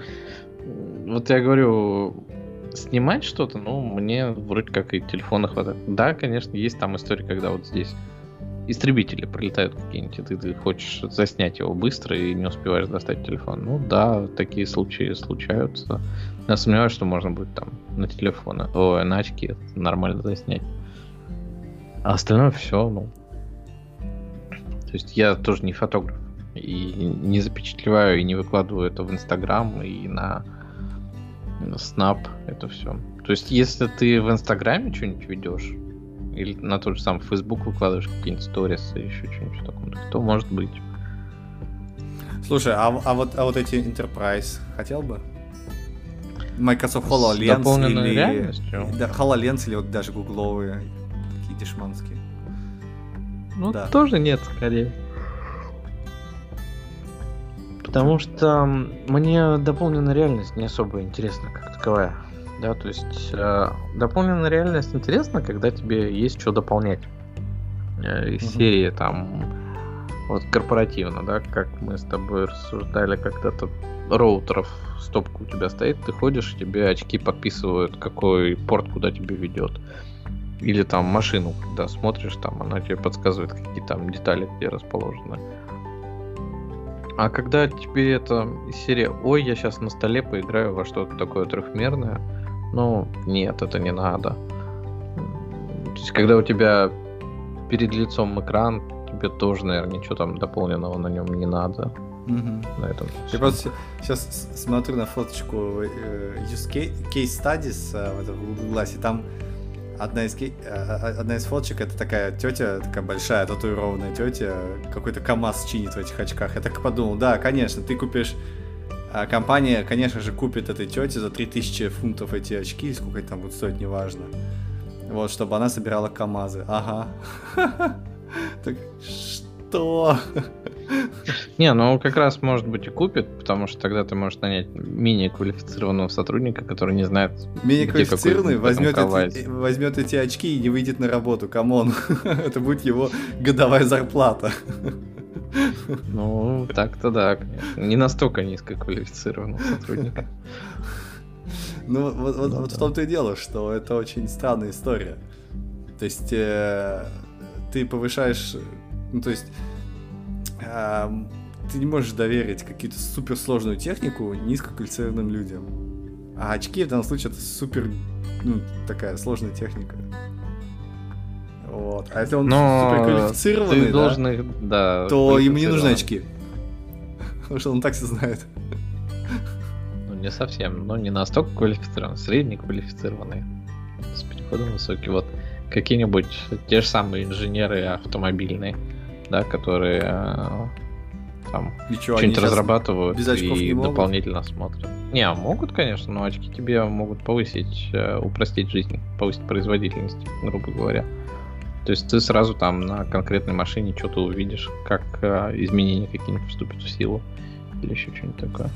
вот я говорю, снимать что-то, ну, мне вроде как и телефона хватает. Да, конечно, есть там история, когда вот здесь истребители прилетают какие-нибудь, и ты, ты хочешь заснять его быстро и не успеваешь достать телефон. Ну да, такие случаи случаются. Я сомневаюсь, что можно будет там на телефон, о, на очки нормально заснять. А остальное все, ну. То есть я тоже не фотограф. И не запечатлеваю, и не выкладываю это в Инстаграм, и на Snap, это все. То есть, если ты в Инстаграме что-нибудь ведешь, или на тот же самый Facebook выкладываешь какие-нибудь сторис и еще что-нибудь в таком то может быть. Слушай, а, а, вот, а вот эти Enterprise хотел бы? Microsoft HoloLens или... реальностью? Да, HoloLens или вот даже гугловые, такие дешманские. Ну, да. тоже нет, скорее. Потому что мне дополненная реальность не особо интересна как таковая. Да, то есть э, дополненная реальность интересна, когда тебе есть что дополнять. Э, из угу. серии там вот корпоративно, да, как мы с тобой рассуждали когда-то роутеров стопка у тебя стоит, ты ходишь, тебе очки подписывают, какой порт куда тебе ведет. Или там машину, когда смотришь, там она тебе подсказывает, какие там детали где расположены. А когда тебе это из серии «Ой, я сейчас на столе поиграю во что-то такое трехмерное», ну, нет, это не надо. То есть, когда у тебя перед лицом экран, тебе тоже, наверное, ничего там дополненного на нем не надо. Угу. На этом Я просто сейчас смотрю на фоточку э, use case studies э, в Google Glass, и там одна из, э, одна из фоточек это такая тетя, такая большая татуированная тетя, какой-то КАМАЗ чинит в этих очках. Я так подумал, да, конечно, ты купишь а компания, конечно же, купит этой тете за 3000 фунтов эти очки, сколько они там будут стоить, неважно. Вот, чтобы она собирала КАМАЗы. Ага. Так что? Не, ну как раз может быть и купит, потому что тогда ты можешь нанять менее квалифицированного сотрудника, который не знает, Менее квалифицированный возьмет эти, возьмет эти очки и не выйдет на работу, come on. Это будет его годовая зарплата. Ну, так-то да. Не настолько низкоквалифицированного сотрудника. Ну, вот, вот, ну, вот в том-то и дело, что это очень странная история. То есть э, ты повышаешь, ну то есть э, ты не можешь доверить какую-то суперсложную технику низкоквалифицированным людям. А очки в данном случае это супер, ну, такая сложная техника. Вот. А если он Но суперквалифицированный, ты должен да, их, да, то ему не нужны очки. Потому что он так все знает. Ну, не совсем. Ну, не настолько квалифицированный, средне квалифицированный. С переходом высокий. Вот какие-нибудь те же самые инженеры автомобильные, да, которые э, там что-нибудь разрабатывают без и дополнительно смотрят. Не, а могут, конечно, но очки тебе могут повысить, э, упростить жизнь, повысить производительность, грубо говоря. То есть ты сразу там на конкретной машине что-то увидишь, как э, изменения какие-нибудь вступят в силу или еще что-нибудь такое.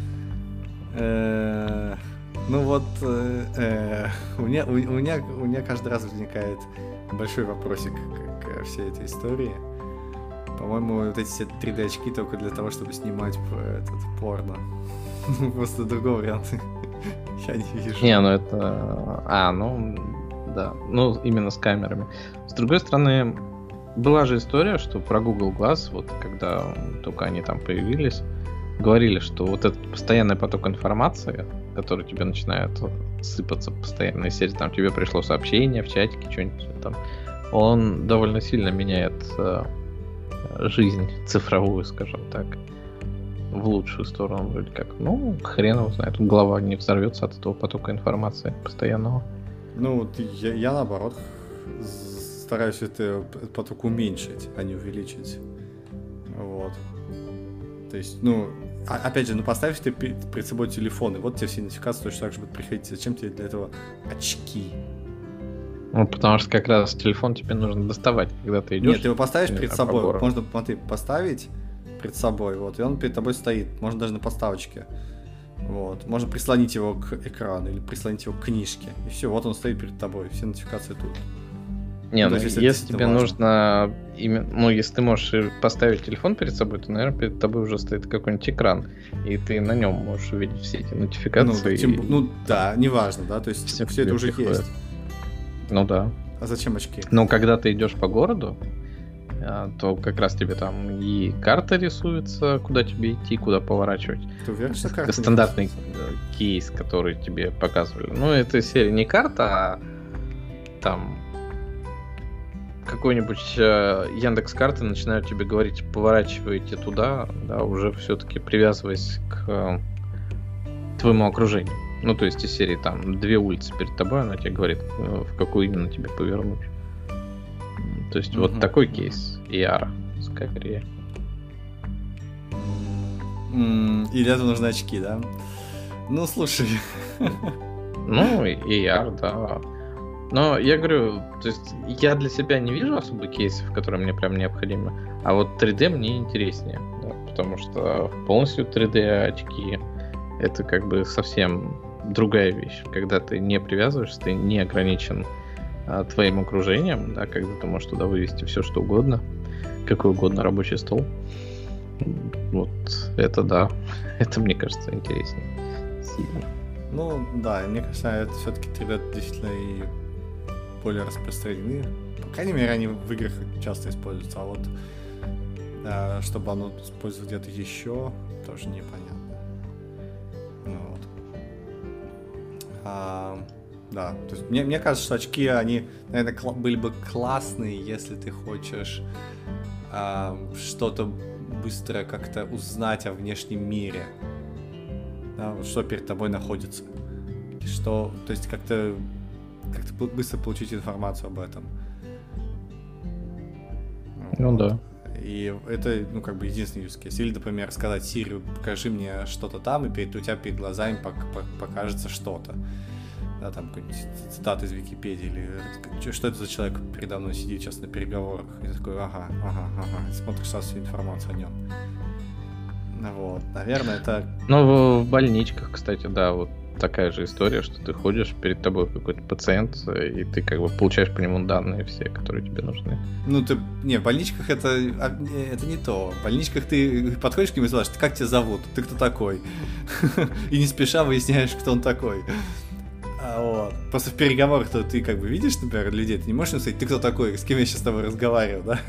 Ну вот, у, меня, у, меня, у меня каждый раз возникает большой вопросик к всей этой истории. По-моему, вот эти все 3D очки только для того, чтобы снимать этот порно. Просто другого варианта я не вижу. Не, ну это... А, ну, да. Ну, именно с камерами. С другой стороны, была же история, что про Google Glass, вот когда только они там появились, говорили, что вот этот постоянный поток информации, который тебе начинает сыпаться постоянно из серии, там тебе пришло сообщение в чатике, что-нибудь там, он довольно сильно меняет э, жизнь цифровую, скажем так, в лучшую сторону вроде как. Ну, хрен его знает, голова не взорвется от этого потока информации постоянного. Ну, вот я, я наоборот стараюсь это поток уменьшить, а не увеличить. Вот. То есть, ну, а, опять же, ну поставишь ты перед собой телефон, и вот тебе все нотификации точно так же будут приходить. Зачем тебе для этого очки? Ну, потому что как раз телефон тебе нужно доставать, когда ты идешь. Нет, ты его поставишь перед собой. По Можно, смотри, поставить перед собой, вот, и он перед тобой стоит. Можно даже на подставочке. Вот. Можно прислонить его к экрану или прислонить его к книжке. И все, вот он стоит перед тобой. Все нотификации тут. Не, ну, ну если, если тебе важно. нужно, именно, ну если ты можешь поставить телефон перед собой, то, наверное, перед тобой уже стоит какой-нибудь экран, и ты на нем можешь увидеть все эти нотификации. Ну, тем, и... ну да, неважно, да, то есть все, все это уже приходит. есть. Ну да. А зачем очки? Ну, когда ты идешь по городу, а, то как раз тебе там и карта рисуется, куда тебе идти, куда поворачивать. Ты уверен, что карта Стандартный кейс, который тебе показывали. Ну, это серия не карта, а там какой-нибудь э, Яндекс карты начинают тебе говорить, поворачивайте туда, да, уже все-таки привязываясь к э, твоему окружению. Ну, то есть из серии там две улицы перед тобой, она тебе говорит, э, в какую именно тебе повернуть. То есть вот Мгм. такой кейс ER скорее. М, И для этого нужны очки, да? Ну, слушай. Ну, и AR, да. Но я говорю, то есть я для себя не вижу особо кейсов, которые мне прям необходимы, а вот 3D мне интереснее, да, потому что полностью 3D очки это как бы совсем другая вещь, когда ты не привязываешься, ты не ограничен а, твоим окружением, да, когда ты можешь туда вывести все что угодно, какой угодно рабочий стол. Вот это да, это мне кажется интереснее. Сильно. Ну, да, мне кажется, это все-таки 3D действительно и более распространены. По крайней мере, они в играх часто используются, а вот э, чтобы оно использовать где-то еще, тоже непонятно. Ну, вот. А, да, то есть мне, мне кажется, что очки, они, наверное, кла- были бы классные, если ты хочешь а, что-то быстро как-то узнать о внешнем мире. Да, что перед тобой находится. Что, то есть как-то как-то быстро получить информацию об этом. Ну да. И это, ну, как бы единственный use case. Или, например, сказать Сири, покажи мне что-то там, и перед, у тебя перед глазами пок- пок- покажется что-то. Да, там какой-нибудь цитат из Википедии, или чё- что это за человек передо мной сидит сейчас на переговорах. И такой, ага, ага, ага, смотришь сразу всю информацию о нем. Вот, наверное, это Ну, в больничках, кстати, да, вот такая же история, что ты ходишь, перед тобой какой-то пациент, и ты как бы получаешь по нему данные все, которые тебе нужны. Ну, ты... Не, в больничках это, а, это не то. В больничках ты подходишь к нему и спрашиваешь, как тебя зовут? Ты кто такой? И не спеша выясняешь, кто он такой. А, вот. Просто в переговорах то ты как бы видишь, например, людей, ты не можешь сказать, ты кто такой, с кем я сейчас с тобой разговариваю, да?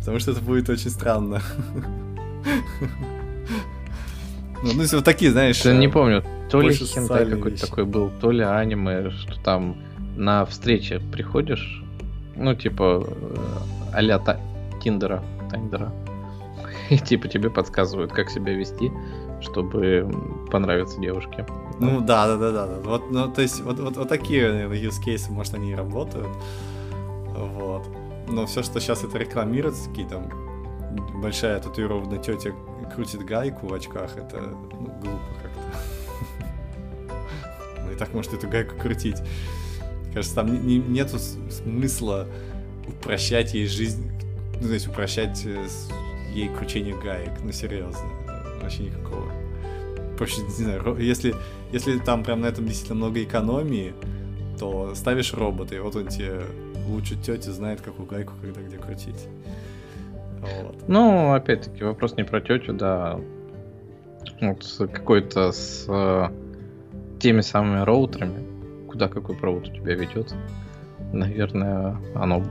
Потому что это будет очень странно. Ну, ну, вот такие, знаешь... Я не э, помню, то ли хентай какой-то такой был, то ли аниме, что там на встрече приходишь, ну, типа, э, а-ля та- Тиндера, Тайндера, и типа тебе подсказывают, как себя вести, чтобы понравиться девушке. Ну да, да, да, да. да. Вот, ну, то есть, вот, вот, вот такие, наверное, use cases, может, они и работают. Вот. Но все, что сейчас это рекламируется, такие там большая татуированная тетя крутит гайку в очках, это ну, глупо как-то. Ну и так может эту гайку крутить. Кажется, там не- не- нету смысла упрощать ей жизнь, ну, есть упрощать э, ей кручение гаек, ну серьезно, вообще никакого. Проще, не знаю, если, если там прям на этом действительно много экономии, то ставишь робота, и вот он тебе лучше тети знает, какую гайку когда где крутить. Вот. Ну, опять-таки, вопрос не про тетю, да. Вот какой-то с э, теми самыми роутерами, куда какой провод у тебя ведет, наверное, оно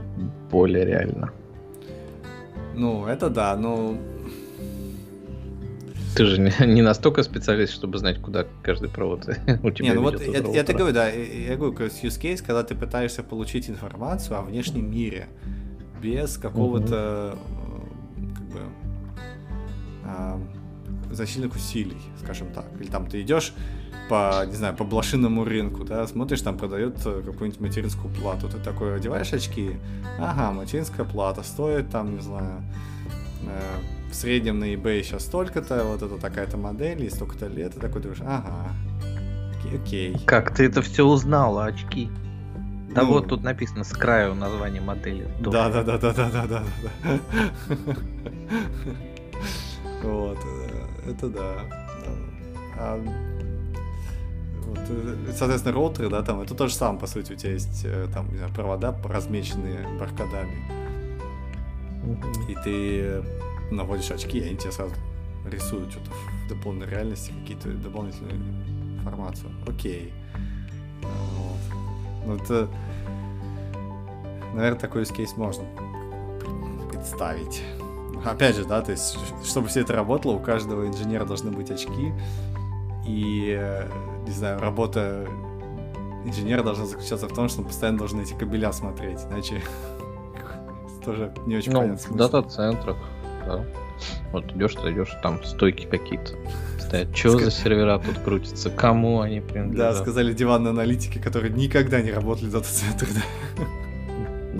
более реально. Ну, это да, но Ты же не, не настолько специалист, чтобы знать, куда каждый провод у тебя Не, ну вот я, я тебе говорю, да, я, говорю, как use case, когда ты пытаешься получить информацию о внешнем мире без какого-то как бы а, значительных усилий, скажем так. Или там ты идешь по, не знаю, по блошиному рынку, да, смотришь, там продают э, какую-нибудь материнскую плату. Ты такой одеваешь очки, ага, материнская плата стоит там, не знаю, э, в среднем на eBay сейчас столько-то, вот это такая-то модель, и столько-то лет, и такой думаешь, ага, окей. Как ты это все узнала, очки? Да Ну. вот тут написано с краю название модели. Да, да, да, да, да, да, да, да. Вот, э, это да. А, вот, э, соответственно, роутеры, да, там, это то же самое, по сути, у тебя есть э, там, не знаю, провода размеченные баркодами, и ты наводишь очки, и они тебе сразу рисуют что-то в дополненной реальности, какие-то дополнительную информацию. Окей. Вот. Ну, это, наверное, такой case можно представить. Опять же, да, то есть, чтобы все это работало, у каждого инженера должны быть очки, и, не знаю, работа инженера должна заключаться в том, что он постоянно должен эти кабеля смотреть, иначе тоже не очень Ну, понятно в дата-центрах, да. Вот идешь, ты идешь, там стойки какие-то стоят. Что за сервера тут крутятся? Кому они принадлежат? Да, сказали диванные аналитики, которые никогда не работали в дата-центре, да.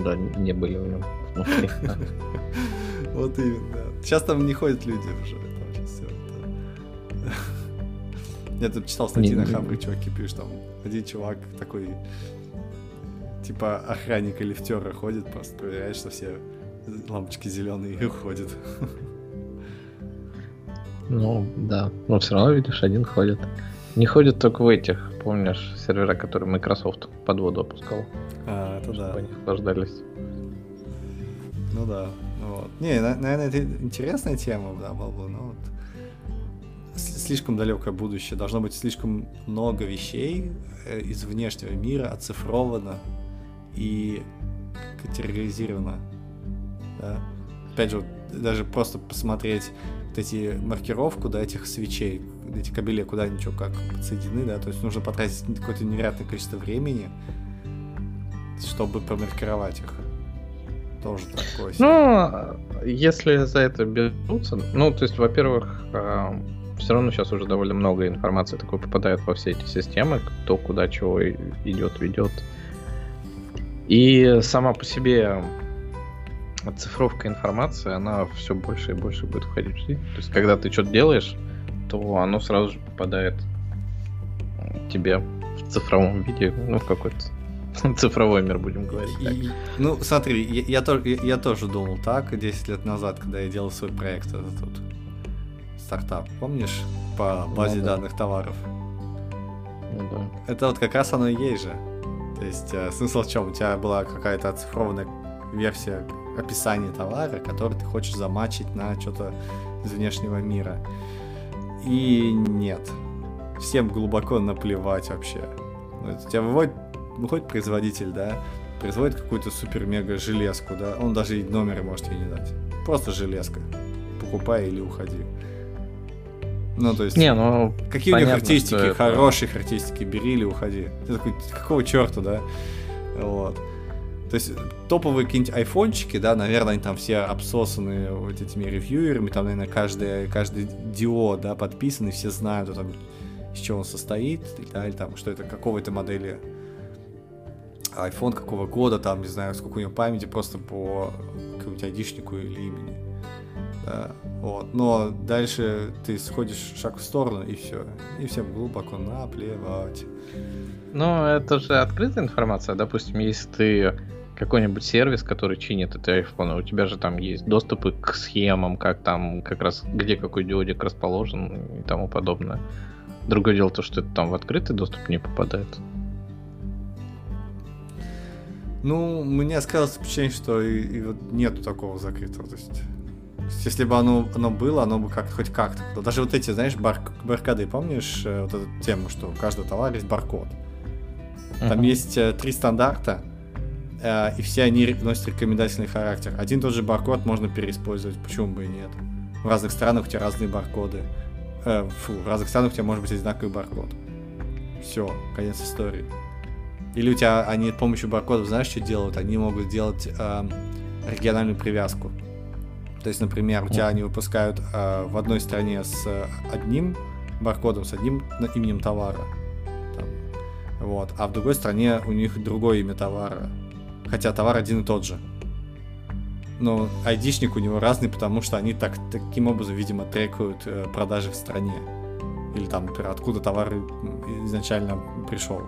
Да, не были в нем. Вот именно. Сейчас там не ходят люди уже. Там сейчас все. Я тут читал статьи на Хабре, чуваки пишут, там один чувак такой, типа охранник или лифтера ходит, просто проверяет, что все лампочки зеленые и уходит. Ну, да. Но все равно, видишь, один ходит. Не ходит только в этих, помнишь, сервера, которые Microsoft под воду опускал. А, это да. Они охлаждались. Ну да. Вот. Не, наверное, это интересная тема, да, была бы, но вот слишком далекое будущее. Должно быть слишком много вещей э, из внешнего мира оцифровано и категоризировано. Да? Опять же, даже просто посмотреть вот эти маркировку, да, этих свечей, эти кабели, куда они что, как подсоединены, да, то есть нужно потратить какое-то невероятное количество времени, чтобы промаркировать их. Тоже такое. Ну, если за это берутся, ну, то есть, во-первых, а, все равно сейчас уже довольно много информации такой попадает во все эти системы, кто куда чего идет, ведет. И сама по себе оцифровка информации, она все больше и больше будет входить в жизнь. То есть, когда ты что-то делаешь, то оно сразу же попадает тебе в цифровом виде, ну, в какой-то цифровой мир, будем говорить. Так. И, ну, смотри, я, я, тоже, я, я тоже думал так 10 лет назад, когда я делал свой проект этот тут стартап, помнишь, по ну базе ну, да. данных товаров? Ну да. Это вот как раз оно и есть же. То есть э, смысл в чем? У тебя была какая-то оцифрованная версия описания товара, который ты хочешь замачить на что-то из внешнего мира. И нет. Всем глубоко наплевать вообще. У тебя выводит, выходит производитель, да, производит какую-то супер-мега железку, да, он даже и номера может ей не дать. Просто железка. Покупай или уходи. Ну, то есть, не, ну, какие понятно, у них характеристики, хорошие это... характеристики, бери или уходи. Ты такой, какого черта, да? Вот. То есть топовые какие-нибудь айфончики, да, наверное, они там все обсосаны вот этими ревьюерами, там, наверное, каждый, каждый диод, да, подписан, и все знают, там, из чего он состоит, и далее, там, что это, какого это модели iPhone, какого года, там, не знаю, сколько у него памяти, просто по какому-нибудь айдишнику или имени. Да, вот. Но дальше ты сходишь шаг в сторону, и все. И всем глубоко наплевать. Ну, это же открытая информация. Допустим, если ты какой-нибудь сервис, который чинит эти айфоны, у тебя же там есть доступы к схемам, как там, как раз, где какой диодик расположен и тому подобное. Другое дело то, что это там в открытый доступ не попадает. Ну, мне сказалось впечатление, что и, и вот нету такого закрытого. То есть если бы оно, оно было, оно бы как хоть как-то. Даже вот эти, знаешь, бар, баркады, помнишь э, вот эту тему, что у каждого товара есть баркод? Uh-huh. Там есть э, три стандарта, э, и все они носят рекомендательный характер. Один тот же баркод можно переиспользовать, почему бы и нет. В разных странах у тебя разные баркоды. Э, фу, в разных странах у тебя может быть одинаковый баркод. Все, конец истории. Или у тебя они с помощью баркодов, знаешь, что делают? Они могут делать э, региональную привязку. То есть, например, у тебя они выпускают э, в одной стране с одним баркодом, с одним именем товара. Там, вот, а в другой стране у них другое имя товара. Хотя товар один и тот же. Но айдишник у него разный, потому что они так, таким образом, видимо, трекают э, продажи в стране. Или там, например, откуда товар изначально пришел.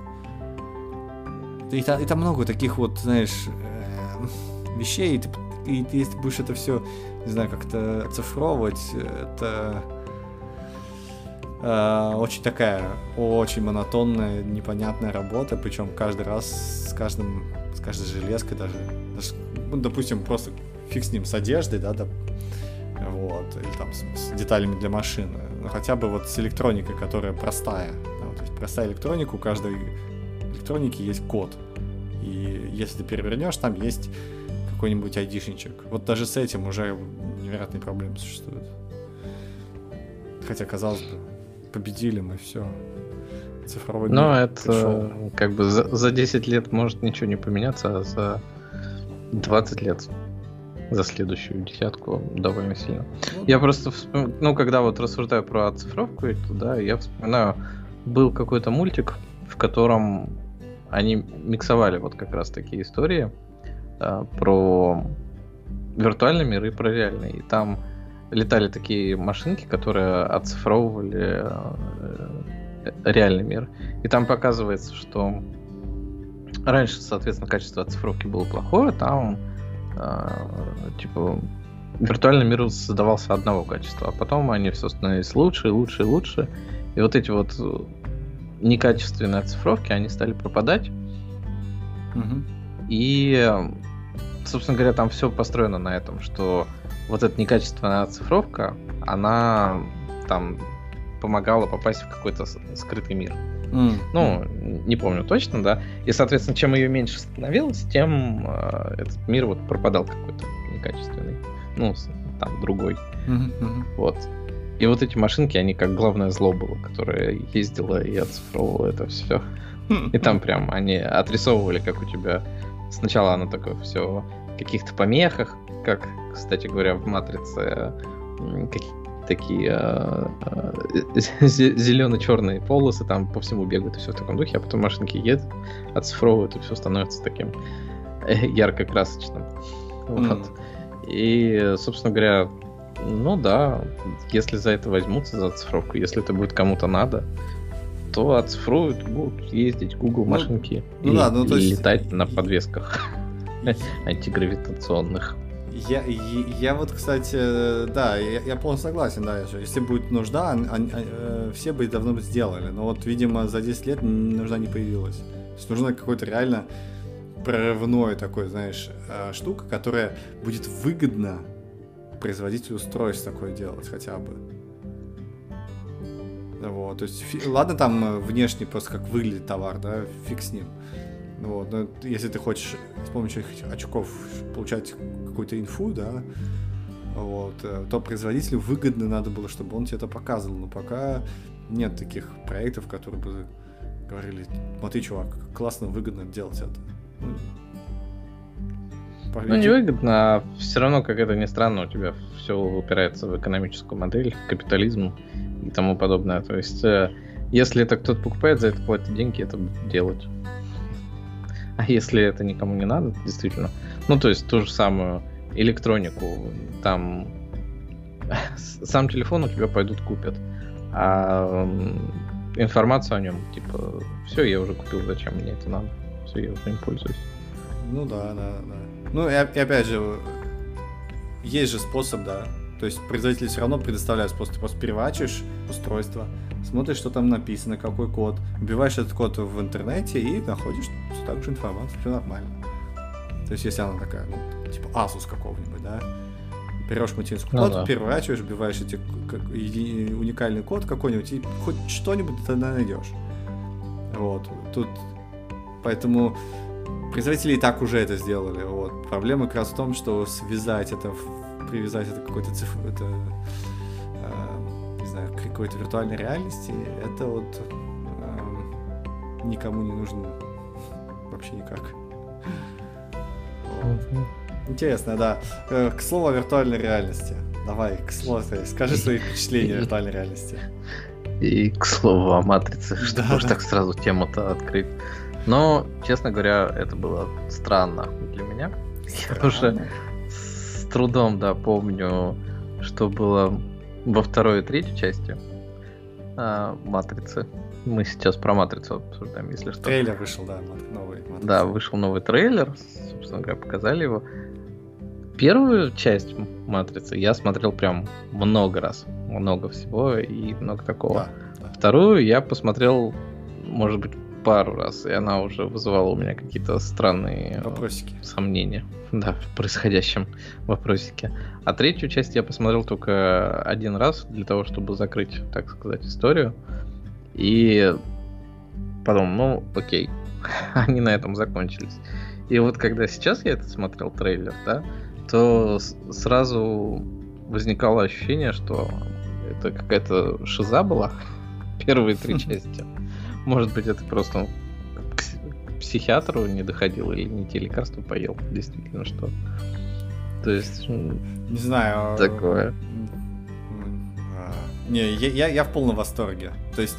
И, и там много таких вот, знаешь, э, вещей, и ты и если будешь это все, не знаю, как-то оцифровывать, это э, очень такая, очень монотонная, непонятная работа, причем каждый раз с каждым, каждой железкой даже, даже ну, допустим, просто фиг с ним с одеждой, да, да вот, или там с, с деталями для машины, но хотя бы вот с электроникой, которая простая, да, вот, то есть простая электроника, у каждой электроники есть код, и если ты перевернешь, там есть какой-нибудь айдишничек. Вот даже с этим уже невероятные проблемы существуют. Хотя, казалось бы, победили мы, все. Цифровой Но это пришел. как бы за, за 10 лет может ничего не поменяться, а за 20 лет за следующую десятку довольно сильно. Ну, я просто, вспом... ну, когда вот рассуждаю про оцифровку, да, я вспоминаю, был какой-то мультик, в котором они миксовали вот как раз такие истории э, про виртуальный мир и про реальный. И там летали такие машинки, которые оцифровывали э, реальный мир. И там показывается, что раньше, соответственно, качество оцифровки было плохое, там э, типа виртуальный мир создавался одного качества, а потом они все становились лучше, лучше и лучше. И вот эти вот некачественные оцифровки, они стали пропадать. Угу. И, собственно говоря, там все построено на этом, что вот эта некачественная оцифровка, она там помогала попасть в какой-то скрытый мир. Mm. Ну, не помню точно, да. И, соответственно, чем ее меньше становилось, тем э, этот мир вот пропадал какой-то некачественный. Ну, там другой. Mm-hmm. Вот. И вот эти машинки, они как главное зло было, которое ездило и оцифровывало это все. И там прям они отрисовывали, как у тебя сначала оно такое все в каких-то помехах, как, кстати говоря, в матрице какие такие э, э, зелено-черные полосы там по всему бегают и все в таком духе, а потом машинки едут, оцифровывают, и все становится таким ярко-красочным. Вот. И, собственно говоря, ну да, если за это возьмутся, за оцифровку, если это будет кому-то надо, то оцифруют, будут ездить Google ну, машинки ну, и, да, ну, и есть... летать на подвесках антигравитационных. Я, я, я вот, кстати, да, я, я полностью согласен, да, если будет нужда, они, они, э, все бы давно бы сделали, но вот, видимо, за 10 лет нужда не появилась. То есть нужно какой-то реально прорывной такой, знаешь, э, штука, которая будет выгодна производителю устройств такое делать хотя бы. Вот, то есть, ладно, там э, внешне просто как выглядит товар, да, фиг с ним. Вот, но если ты хочешь с помощью этих очков получать какую-то инфу, да, вот, э, то производителю выгодно надо было, чтобы он тебе это показывал. Но пока нет таких проектов, которые бы говорили, смотри, чувак, классно, выгодно делать это. Ну, ну, невыгодно, а все равно, как это ни странно, у тебя все упирается в экономическую модель, капитализм и тому подобное. То есть, э, если это кто-то покупает, за это платит деньги, это будет делать. А если это никому не надо, действительно, ну, то есть ту же самую электронику, там сам телефон у тебя пойдут купят, а информацию о нем, типа, все, я уже купил, зачем мне это надо, все, я уже им пользуюсь. Ну да, да, да. Ну и, и опять же, есть же способ, да. То есть производители все равно предоставляют способ. Ты просто переворачиваешь устройство, смотришь, что там написано, какой код, вбиваешь этот код в интернете и находишь все так же информацию, все нормально. То есть если она такая, ну, типа Asus какого-нибудь, да, берешь материнский ну, код, да. переворачиваешь, вбиваешь эти уникальный код какой-нибудь, и хоть что-нибудь ты найдешь. Вот. Тут поэтому производители и так уже это сделали. Вот. Проблема как раз в том, что связать это, привязать это к какой-то цифр, это, знаю, к какой-то виртуальной реальности, это вот э, никому не нужно вообще никак. Вот. Интересно, да. Э, к слову о виртуальной реальности. Давай, к слову, скажи свои впечатления о виртуальной реальности. И к слову о матрице, что да, так сразу тему-то открыть. Но, честно говоря, это было странно для меня. Странно. Я уже с трудом, да, помню, что было во второй и третьей части а, Матрицы. Мы сейчас про Матрицу обсуждаем, если что. Трейлер вышел, да, новый. Матрица. Да, вышел новый трейлер, собственно говоря, показали его. Первую часть Матрицы я смотрел прям много раз. Много всего и много такого. Да, да. Вторую я посмотрел, может быть, пару раз, и она уже вызывала у меня какие-то странные э, вопросики. сомнения да, в происходящем вопросике. А третью часть я посмотрел только один раз для того, чтобы закрыть, так сказать, историю. И потом, ну, окей, они на этом закончились. И вот когда сейчас я это смотрел трейлер, да, то сразу возникало ощущение, что это какая-то шиза была первые три части. Может быть, это просто к психиатру не доходил или не те лекарства поел, действительно, что То есть... Не знаю. Такое. А, не, я, я, я в полном восторге. То есть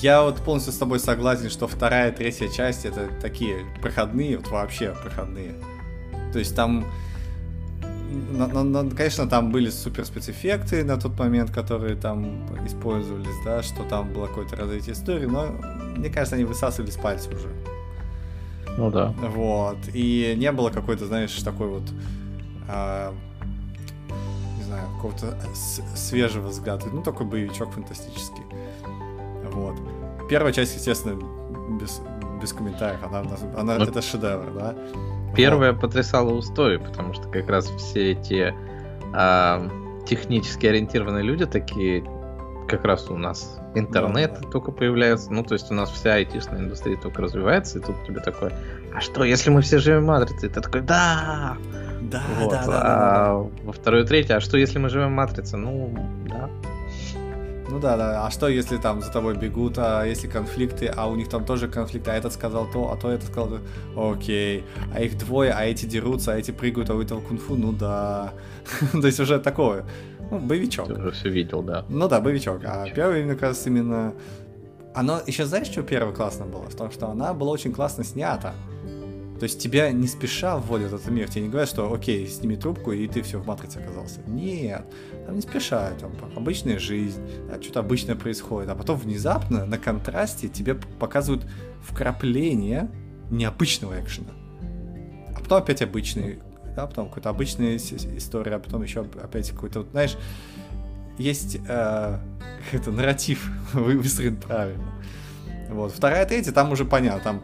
я вот полностью с тобой согласен, что вторая третья часть это такие проходные, вот вообще проходные. То есть там, на, на, на, конечно, там были супер спецэффекты на тот момент, которые там использовались, да, что там было какое-то развитие истории, но мне кажется, они высасывали с пальца уже. Ну да. Вот. И не было какой-то, знаешь, такой вот а, не знаю, какого-то свежего взгляда. Ну, такой боевичок фантастический. Вот. Первая часть, естественно, без, без комментариев. Она, она, ну, это шедевр, да? Первая вот. потрясала устой, потому что как раз все эти а, технически ориентированные люди такие, как раз у нас интернет да, да. только появляется, ну, то есть у нас вся айтишная индустрия только развивается, и тут тебе такое, а что, если мы все живем в матрице? И ты такой, да! Да, вот. да, да, да, а да, да. Во второй, третий, а что, если мы живем в матрице? Ну, да. Ну да, да. А что, если там за тобой бегут, а если конфликты, а у них там тоже конфликты, а этот сказал то, а то этот сказал то. Окей. А их двое, а эти дерутся, а эти прыгают, а у этого кунг-фу, ну да. то есть уже такое. Ну, боевичок. Ты уже все видел, да. Ну да, боевичок. А первый, мне кажется, именно... Оно, еще знаешь, что первое классно было? В том, что она была очень классно снята. То есть тебя не спеша вводят в этот мир, тебе не говорят, что окей, сними трубку, и ты все в матрице оказался. Нет, там не спеша, там обычная жизнь, что-то обычное происходит, а потом внезапно на контрасте тебе показывают вкрапление необычного экшена. А потом опять обычный, да, потом какая-то обычная история, а потом еще опять какой-то, вот, знаешь, есть э, это нарратив выстроен правильно. Вот. Вторая, третья, там уже понятно, там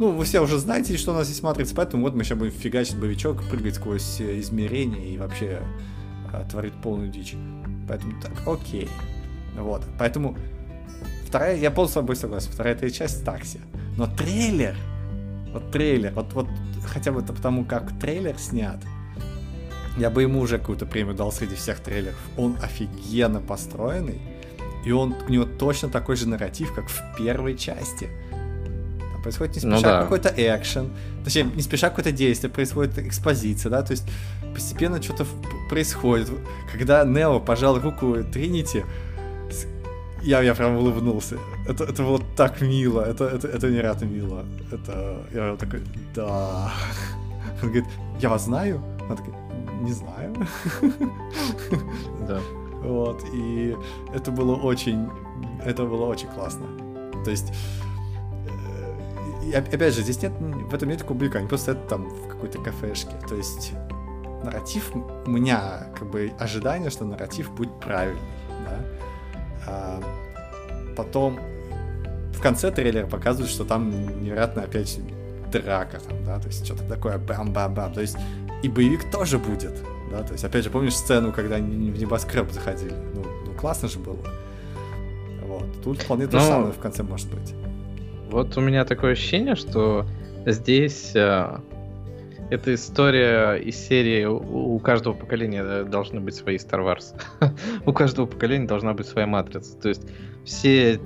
ну, вы все уже знаете, что у нас есть матрица, поэтому вот мы сейчас будем фигачить боевичок, прыгать сквозь измерения и вообще а, творить полную дичь. Поэтому так, окей. Вот. Поэтому вторая, я полностью с тобой согласен, вторая третья часть такси. Но трейлер, вот трейлер, вот, вот хотя бы это потому, как трейлер снят, я бы ему уже какую-то премию дал среди всех трейлеров. Он офигенно построенный, и он, у него точно такой же нарратив, как в первой части происходит не ну спеша ну, да. какой-то экшен, точнее, не спеша какое-то действие, происходит экспозиция, да, то есть постепенно что-то происходит. Когда Нео пожал руку Тринити, я, я прям улыбнулся. Это, это было так мило, это, это, это невероятно мило. Это, я такой, да. Он говорит, я вас знаю? Она такая, не знаю. Да. Вот, и это было очень, это было очень классно. То есть, и опять же, здесь нет, в этом нет блика, они просто это там в какой-то кафешке. То есть нарратив, у меня как бы ожидание, что нарратив будет правильный, да. А потом в конце трейлера показывают, что там невероятно опять драка там, да, то есть что-то такое бам-бам-бам, то есть и боевик тоже будет, да, то есть опять же помнишь сцену, когда они в небоскреб заходили, ну, ну классно же было, вот, тут вполне то же ну, самое в конце может быть. Вот у меня такое ощущение, что здесь э, эта история из серии у, у каждого поколения должны быть свои Star Wars. у каждого поколения должна быть своя матрица. То есть все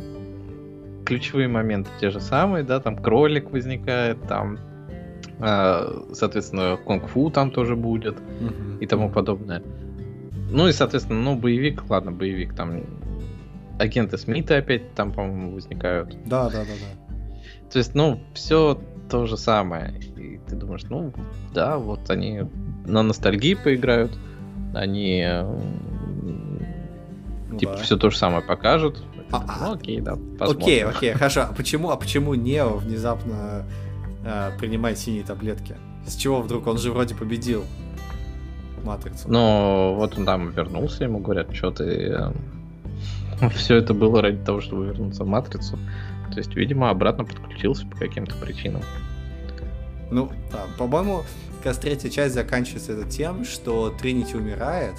ключевые моменты те же самые, да, там кролик возникает, там, э, соответственно, кунг-фу там тоже будет mm-hmm. и тому подобное. Ну и, соответственно, ну, боевик, ладно, боевик, там агенты Смита опять там, по-моему, возникают. Да, да, да, да. То есть, ну, все то же самое. Ты думаешь, ну, да, вот они на ностальгии поиграют, они ну, типа да. все то же самое покажут. А, ну, окей, да. Посмотрим. Окей, окей, хорошо. А почему, а почему Нео внезапно э, принимает синие таблетки? С чего вдруг? Он же вроде победил Матрицу. Ну, вот он там вернулся, ему говорят, что ты... Э, все это было ради того, чтобы вернуться в Матрицу. То есть, видимо, обратно подключился по каким-то причинам. Ну, да, по-моему, как раз третья часть заканчивается это тем, что Тринити умирает,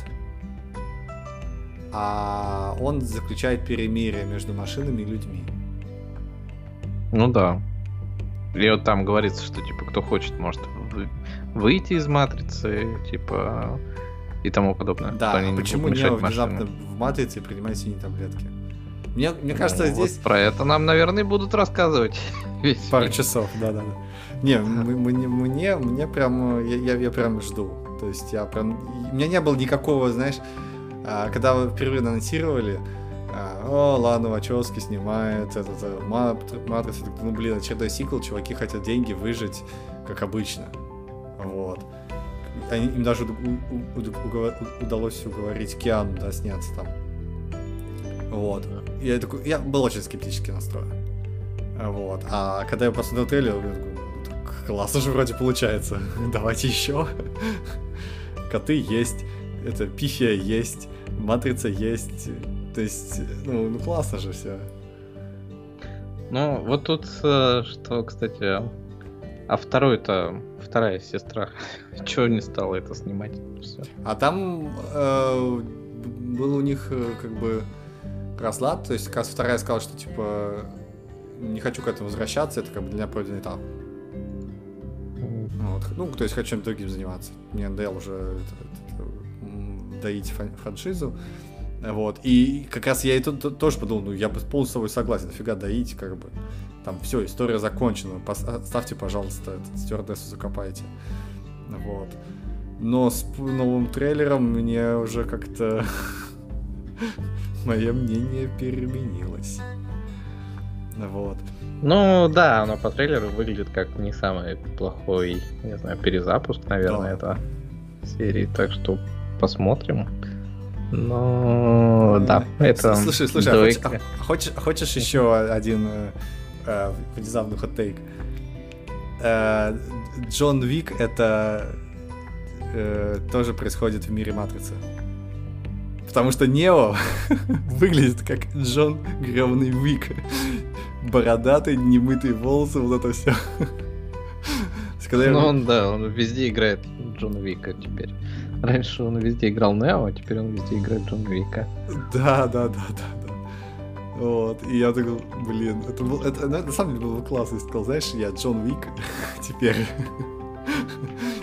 а он заключает перемирие между машинами и людьми. Ну да. И вот там говорится, что типа кто хочет, может выйти из матрицы, типа и тому подобное. Да, а почему не внезапно в матрице принимать синие таблетки? Мне, мне ну, кажется, здесь... Вот про это нам, наверное, будут рассказывать. Пару часов, да-да-да. Не, мне, мне, мне прям, я, я, я прям жду. То есть я прям... У меня не было никакого, знаешь, а, когда вы впервые анонсировали, а, о, ладно, Вачовски снимает этот, этот Матрицу, ну, блин, очередной сиквел, чуваки хотят деньги выжить, как обычно. Вот. Они, им даже удалось уговорить Киану, да, сняться там. Вот. Я, такой, я был очень скептически настроен. Вот. А когда я посмотрел трейлер, я такой, классно же вроде получается. Давайте еще. Коты есть, это пифия есть, матрица есть. То есть, ну, ну классно же все. Ну, вот тут, э, что, кстати, а второй-то, вторая сестра, чего не стала это снимать? Все. А там э, был у них э, как бы расклад, то есть как раз вторая сказала, что типа не хочу к этому возвращаться, это как бы для меня пройденный этап. Вот. Ну, то есть хочу чем-то другим заниматься. Мне надоело уже это, это, доить франшизу. Вот. И как раз я тут тоже подумал, ну, я бы полностью с тобой согласен, нафига доить, как бы. Там все, история закончена. Ставьте, пожалуйста, этот, стюардессу закопайте. Вот. Но с новым трейлером мне уже как-то мое мнение переменилось. Вот. Ну да, оно по трейлеру выглядит как не самый плохой, не знаю, перезапуск, наверное, это серии. Так что посмотрим. Но да, это. Слушай, слушай, а хочешь, а хочешь, хочешь еще один э, э, внезапный хот-тейк? Э, Джон Вик это э, тоже происходит в мире Матрицы. Потому что Нео выглядит как Джон гребный Вик бородатый, немытые волосы, вот это все. Когда ну, я... он, да, он везде играет Джона Вика теперь. Раньше он везде играл Нео, а теперь он везде играет Джона Вика. Да, да, да, да, да. Вот, и я такой, блин, это, был, это, на самом деле было классно, я сказал, знаешь, я Джон Вик теперь.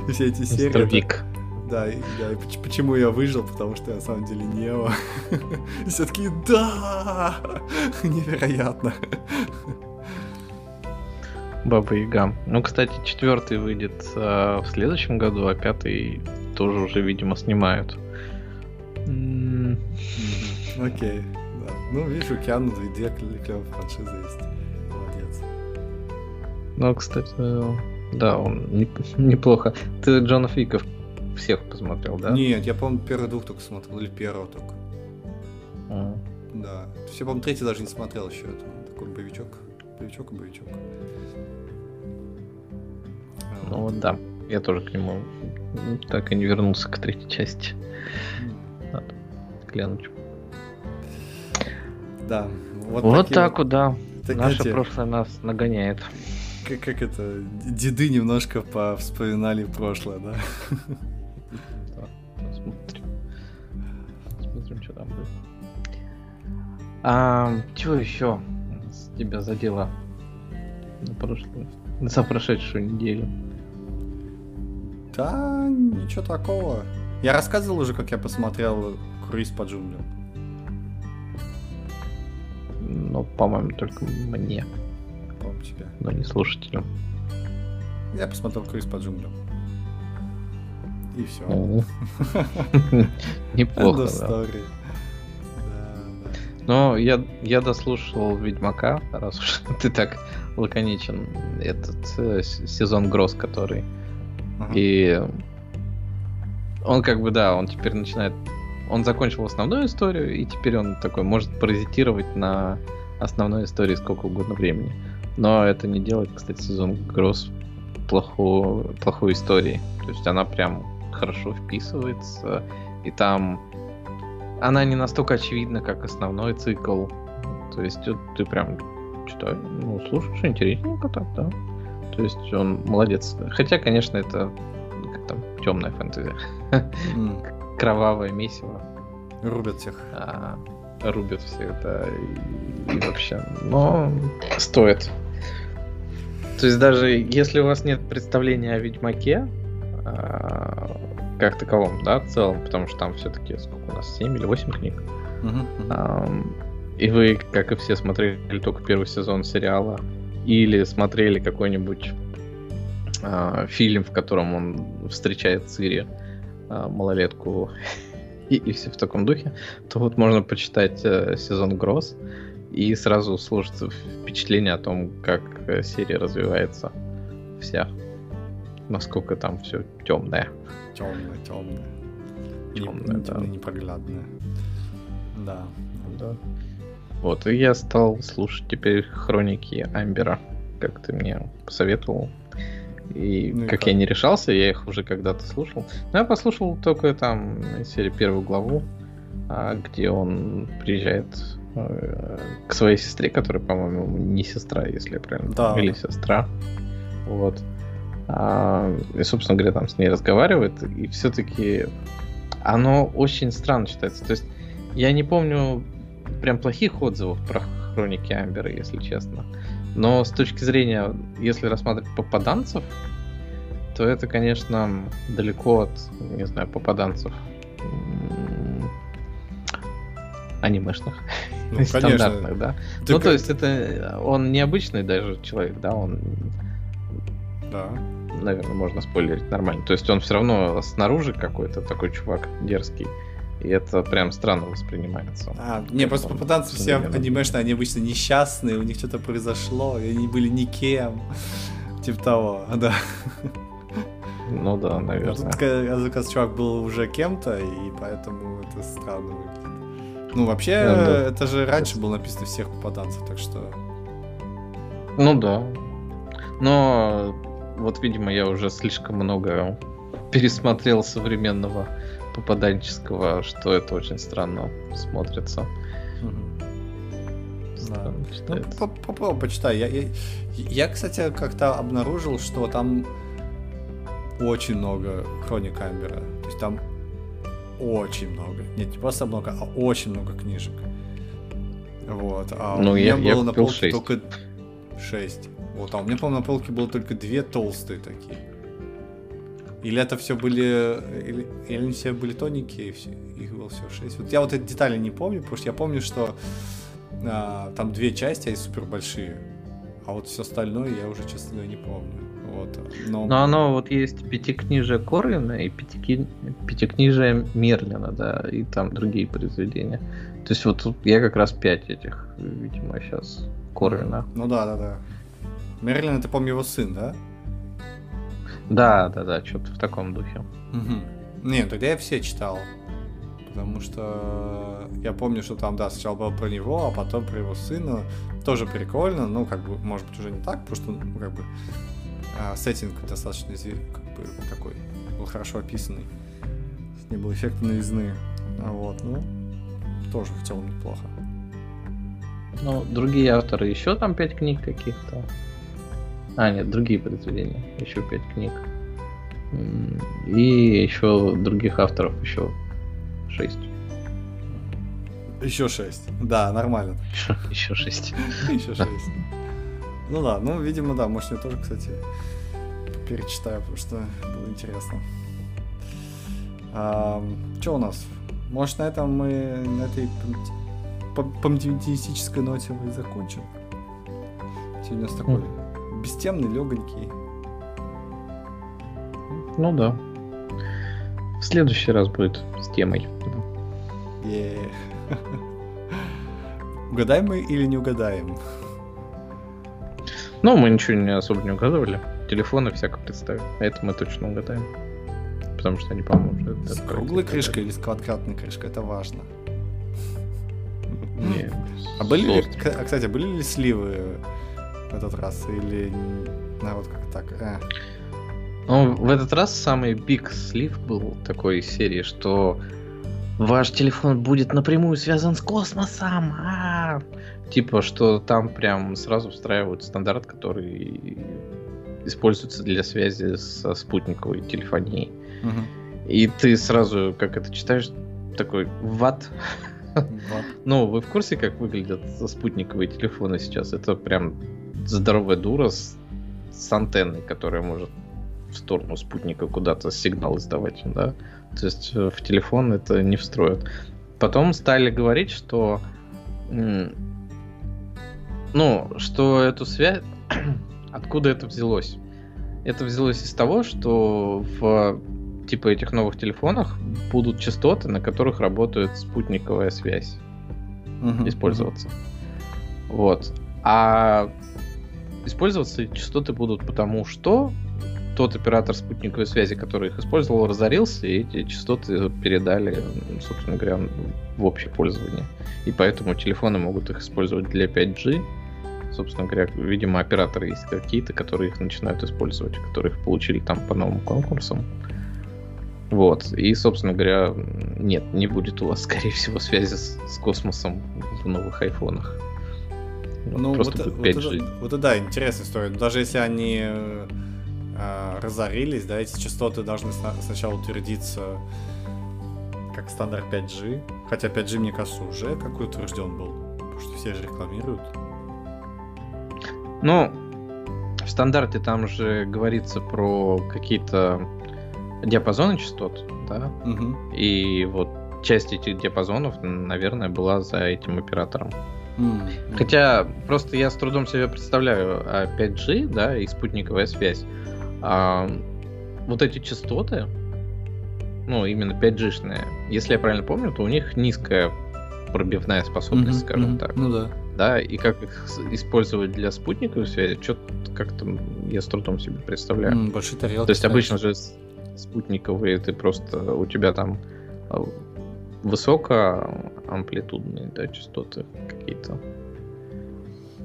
И все эти серии... Мистер Вик. Да, и, да, и почему я выжил, потому что я на самом деле Нео. Все таки да! Невероятно. Баба Яга. Ну, кстати, четвертый выйдет э, в следующем году, а пятый тоже уже, видимо, снимают. Окей, okay, да. Ну, видишь, у Киану две клевые франшизы есть. Молодец. Ну, кстати, да, он неплохо. Ты Джона Фиков всех посмотрел, да? Нет, я, по-моему, первый двух только смотрел, или первого только. А. Да. Все, по-моему, третий даже не смотрел еще. Это такой боевичок. Боевичок и боевичок. Ну вот, да. Я тоже к нему так и не вернулся к третьей части. Надо глянуть. Да. Вот, вот так вот, да. Так Наше эти... прошлое нас нагоняет. Как, как это, деды немножко повспоминали прошлое, да? А, чего еще с тебя задело на прошлую, за прошедшую неделю? Да, ничего такого. Я рассказывал уже, как я посмотрел круиз по джунглям. Ну, по-моему, только мне. По-моему, тебе. Но не слушателю. Я посмотрел круиз по джунглям. И все. Неплохо, да. Но я, я дослушал Ведьмака, раз уж ты так лаконичен, этот э, сезон Гроз, который. Ага. И он как бы, да, он теперь начинает... Он закончил основную историю, и теперь он такой может паразитировать на основной истории сколько угодно времени. Но это не делает, кстати, сезон Гроз плохую, плохой историей. То есть она прям хорошо вписывается, и там она не настолько очевидна, как основной цикл. То есть вот, ты прям читаешь, ну, слушаешь, интересненько так, да. То есть он молодец. Хотя, конечно, это как там темная фэнтези. Mm. Кровавое месиво. Рубят всех. А, рубят всех, да. И, и вообще. Но стоит. То есть даже если у вас нет представления о Ведьмаке, а, как таковом, да, в целом, потому что там все-таки сколько у нас, 7 или 8 книг. Uh-huh, uh-huh. и вы, как и все, смотрели только первый сезон сериала или смотрели какой-нибудь uh, фильм, в котором он встречает Цири. э, малолетку и, и все в таком духе, то вот можно почитать э, сезон Гроз и сразу сложится впечатление о том, как э, серия развивается вся. Насколько там все темное. Темное, темное. Темное, не, да. Непроглядное. Да. Да. Вот, и я стал слушать теперь хроники Амбера, как ты мне посоветовал. И Ну и как, как? я не решался, я их уже когда-то слушал. Но я послушал только там из серии первую главу, а, где он приезжает э, к своей сестре, которая, по-моему, не сестра, если я правильно Да. или сестра. Вот. А, и, собственно говоря, там с ней разговаривает, и все-таки оно очень странно читается. То есть я не помню прям плохих отзывов про хроники Амбера, если честно. Но с точки зрения, если рассматривать попаданцев, то это, конечно, далеко от, не знаю, попаданцев анимешных, Ну, стандартных, да. Ты ну, то есть это он необычный даже человек, да, он, Да. наверное, можно спойлерить нормально. То есть он все равно снаружи какой-то такой чувак дерзкий. И это прям странно воспринимается. А, не, просто попаданцы все анимешные, они обычно несчастные, у них что-то произошло, и они были никем. Типа того, да. Ну да, А наверное. Тут, ка- оказывается, чувак был уже кем-то, и поэтому это странно выглядит. Ну, вообще, Да, да. это же раньше было написано всех попаданцев, так что... Ну да. Но вот, видимо, я уже слишком много пересмотрел современного попаданческого, что это очень странно смотрится. Да. Странно Ну, читается. по- попробуй почитай. Я, я, я, кстати, как-то обнаружил, что там очень много хроник Амбера. То есть там очень много. Нет, не просто много, а очень много книжек. Вот. А Ну, у я- меня я было на купил полке шесть. только 6. Вот, а у меня, по-моему, на полке было только две толстые такие. Или это все были... Или, или все были тоненькие, и все, их было всего 6. Вот я вот эти детали не помню, потому что я помню, что а, там две части, они супер большие. А вот все остальное я уже, честно говоря, не помню. Вот. Но, Но оно вот есть пятикнижие Корвина и пятики... пятикнижие Мерлина, да, и там другие произведения. То есть вот тут я как раз пять этих, видимо, сейчас Корвина. Ну да, да, да. Мерлин, это, помню, его сын, да? Да, да, да, что-то в таком духе. Угу. Не, тогда я все читал. Потому что я помню, что там, да, сначала было про него, а потом про его сына. Тоже прикольно, ну, как бы, может быть, уже не так, потому что, ну, как бы, а, сеттинг достаточно, как бы, такой, был хорошо описанный. Не было эффекта новизны. А вот, ну, тоже в целом неплохо. Ну, другие авторы еще там пять книг каких-то. А, нет, другие произведения. Еще пять книг. И еще других авторов еще шесть. Еще шесть. Да, нормально. Еще, еще шесть. Еще шесть. Ну да, ну, видимо, да, может, я тоже, кстати, перечитаю, потому что было интересно. что у нас? Может, на этом мы, на этой пом- помтимистической ноте мы и закончим? Сегодня у нас такой бестемный, легонький. Ну да. В следующий раз будет с темой. Угадаем мы или не угадаем? Ну, мы ничего не особо не угадывали. Телефоны всяко представили. А это мы точно угадаем. Потому что они, по-моему, уже... С круглой крышкой или с квадратной крышкой? Это важно. Не, А были ли, а, кстати, были ли сливы в этот раз? Или народ как так? э? Ну, в этот раз самый биг слив был такой из серии, что ваш телефон будет напрямую связан с космосом. а Типа, что там прям сразу встраивают стандарт, который используется для связи со спутниковой телефонией. И ты сразу, как это читаешь, такой, ват? Ну, вы в курсе, как выглядят спутниковые телефоны сейчас? Это прям здоровая дура с, с антенной, которая может в сторону спутника куда-то сигнал издавать, да? То есть э, в телефон это не встроят. Потом стали говорить, что ну, что эту связь... Откуда это взялось? Это взялось из того, что в типа этих новых телефонах будут частоты, на которых работает спутниковая связь Мгм, использоваться. Вот. А использоваться частоты будут потому, что тот оператор спутниковой связи, который их использовал, разорился, и эти частоты передали, собственно говоря, в общее пользование. И поэтому телефоны могут их использовать для 5G. Собственно говоря, видимо, операторы есть какие-то, которые их начинают использовать, которые их получили там по новым конкурсам. Вот. И, собственно говоря, нет, не будет у вас, скорее всего, связи с, с космосом в новых айфонах. Ну, Просто вот, вот 5G. это, вот это, да, интересная история. Даже если они э, разорились, да, эти частоты должны сна- сначала утвердиться как стандарт 5G. Хотя 5G, мне кажется, уже какой утвержден был. Потому что все же рекламируют. Ну, в стандарте там же говорится про какие-то диапазоны частот, да, Мгм. и вот часть этих диапазонов, наверное, была за этим оператором. М. Хотя просто я с трудом себе представляю а 5G, да, и спутниковая связь. А, вот эти частоты, ну, именно 5G-шные, если я правильно помню, то у них низкая пробивная способность, Мгм, скажем мгм. так. Ну да. Да, и как их использовать для спутниковой связи, что-то как-то я с трудом себе представляю. М, Большие тарелки. То есть обычно же с- спутниковые ты просто у тебя там а, высокоамплитудные да, частоты какие-то.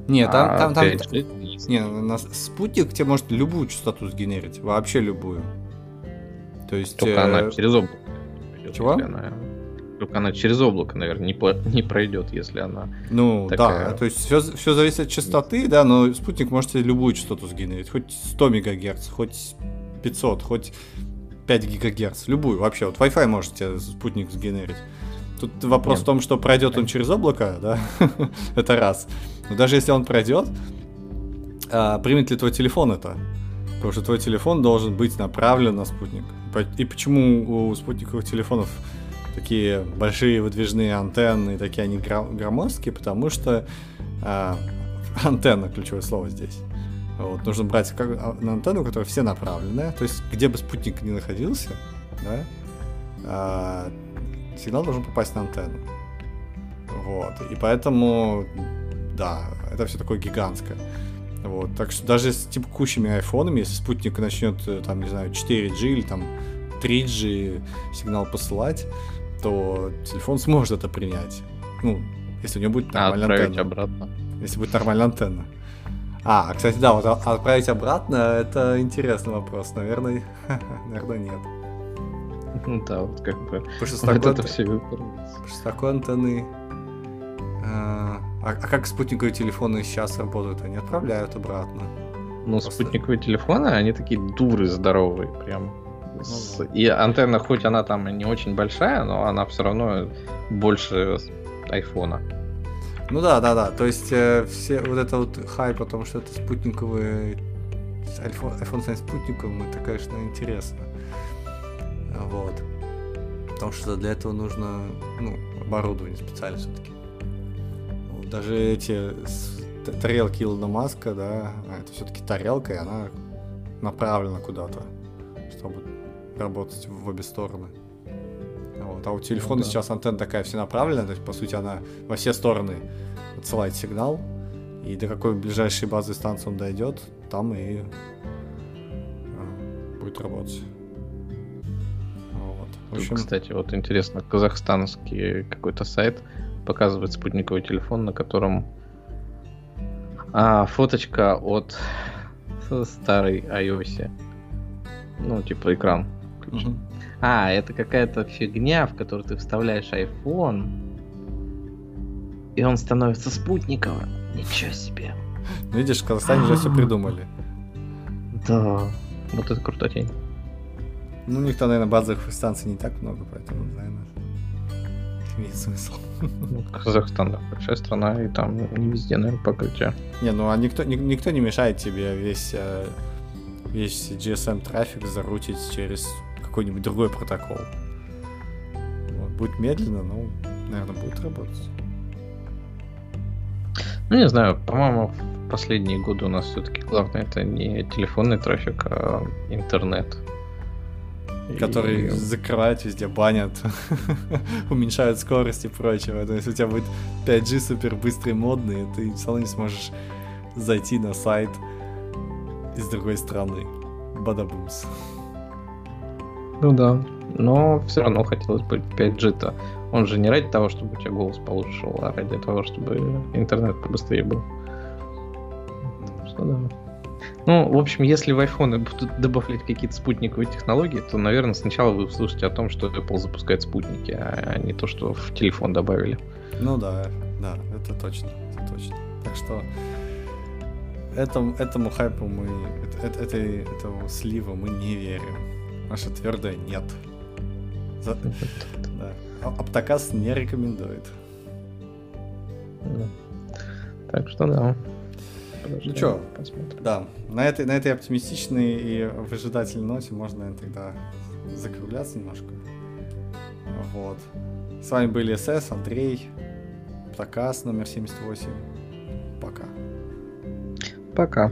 Не, там, А там, там, 5G есть. Не, на спутник тебе может любую частоту сгенерить, вообще любую. То есть... Только э, она через облако. Чего? она- Только она через облако, наверное, не, по- не пройдет, если она. Ну, такая. да, то есть все, все зависит от частоты, да, но спутник может тебе любую частоту сгенерить, хоть 100 мегагерц, хоть 500, хоть 5 гигагерц, любую вообще. Вот Wi-Fi может тебе спутник сгенерить. Тут вопрос Нет. в том, что пройдет он через облако, да, это раз. Но даже если он пройдет, а, примет ли твой телефон это? Потому что твой телефон должен быть направлен на спутник. И почему у спутниковых телефонов такие большие выдвижные антенны, и такие они громоздкие? Потому что а, антенна ключевое слово здесь. Вот, нужно брать как, а, на антенну, которая все направленная, то есть где бы спутник ни находился, да, а, сигнал должен попасть на антенну. Вот, и поэтому, да, это все такое гигантское. Вот, так что даже с текущими айфонами, если спутник начнет, э, там, не знаю, 4G или там 3G сигнал посылать, то телефон сможет это принять. Ну, если у него будет А нормальная отправить антенна. обратно. Если будет нормальная антенна. А, кстати, да, вот а- отправить обратно, это интересный вопрос. Наверное, наверное, нет. Ну да, вот как бы. С Вот это все с такой антенны... А, а как спутниковые телефоны сейчас работают? Они отправляют обратно. Ну, Просто- спутниковые телефоны, они такие дуры здоровые, прям. С- да. И антенна, хоть она там не очень большая, но она все равно больше айфона. Ну да, да, да. То есть э, все вот это вот хайп о том, что это спутниковые iPhone, iPhone станет спутником, это, конечно, интересно. Вот. Потому что для этого нужно, ну, оборудование специально все-таки. даже эти тарелки Илона Маска, да, а это все-таки тарелка, и она направлена куда-то, чтобы работать в обе стороны. Вот. А у телефона да. сейчас антенна такая вся направленная, то есть, по сути, она во все стороны отсылает сигнал, и до какой ближайшей базы станции он дойдет, там и а, будет работать. Вот. В общем, кстати, вот интересно, казахстанский какой-то сайт показывает спутниковый телефон, на котором а, фоточка от старой iOS. Ну, типа экран. мгм. А, это какая-то фигня, в которую ты вставляешь iPhone, и он становится спутниковым. Ничего себе. Ну, видишь, в Казахстане уже все придумали. Да. Вот это крутотень. Ну, у них там, наверное, базовых станций не так много, поэтому, наверное, имеет смысл. Ну, Казахстан, да, большая страна, и там не везде, наверное, покрытие. Не, ну а никто, ни- никто не мешает тебе весь, э, весь GSM трафик зарутить через какой-нибудь другой протокол. Вот, будет медленно, но, наверное, будет работать. Ну, не знаю, по-моему, в последние годы у нас все-таки главное это не телефонный трафик, а интернет. Который и... закрывают везде, банят, уменьшают скорость и прочего. То есть у тебя будет 5G супер быстрый, модный, ты все равно не сможешь зайти на сайт из другой страны. Бадабумс. Ну да, но все равно хотелось бы 5G-то. Он же не ради того, чтобы у тебя голос получше а ради того, чтобы интернет побыстрее был. Что да. Ну, в общем, если в iPhone будут добавлять какие-то спутниковые технологии, то, наверное, сначала вы услышите о том, что Apple запускает спутники, а не то, что в телефон добавили. Ну да, да, это точно, это точно. Так что этому, этому хайпу мы, это, этой, этому сливу мы не верим. Наше твердое нет. За, да. А, Аптокас не рекомендует. Так что да. Подожди, ну что, да, на этой, на этой оптимистичной и выжидательной ноте можно, тогда закругляться немножко. Вот. С вами были СС, Андрей, Аптокас номер 78. Пока. Пока.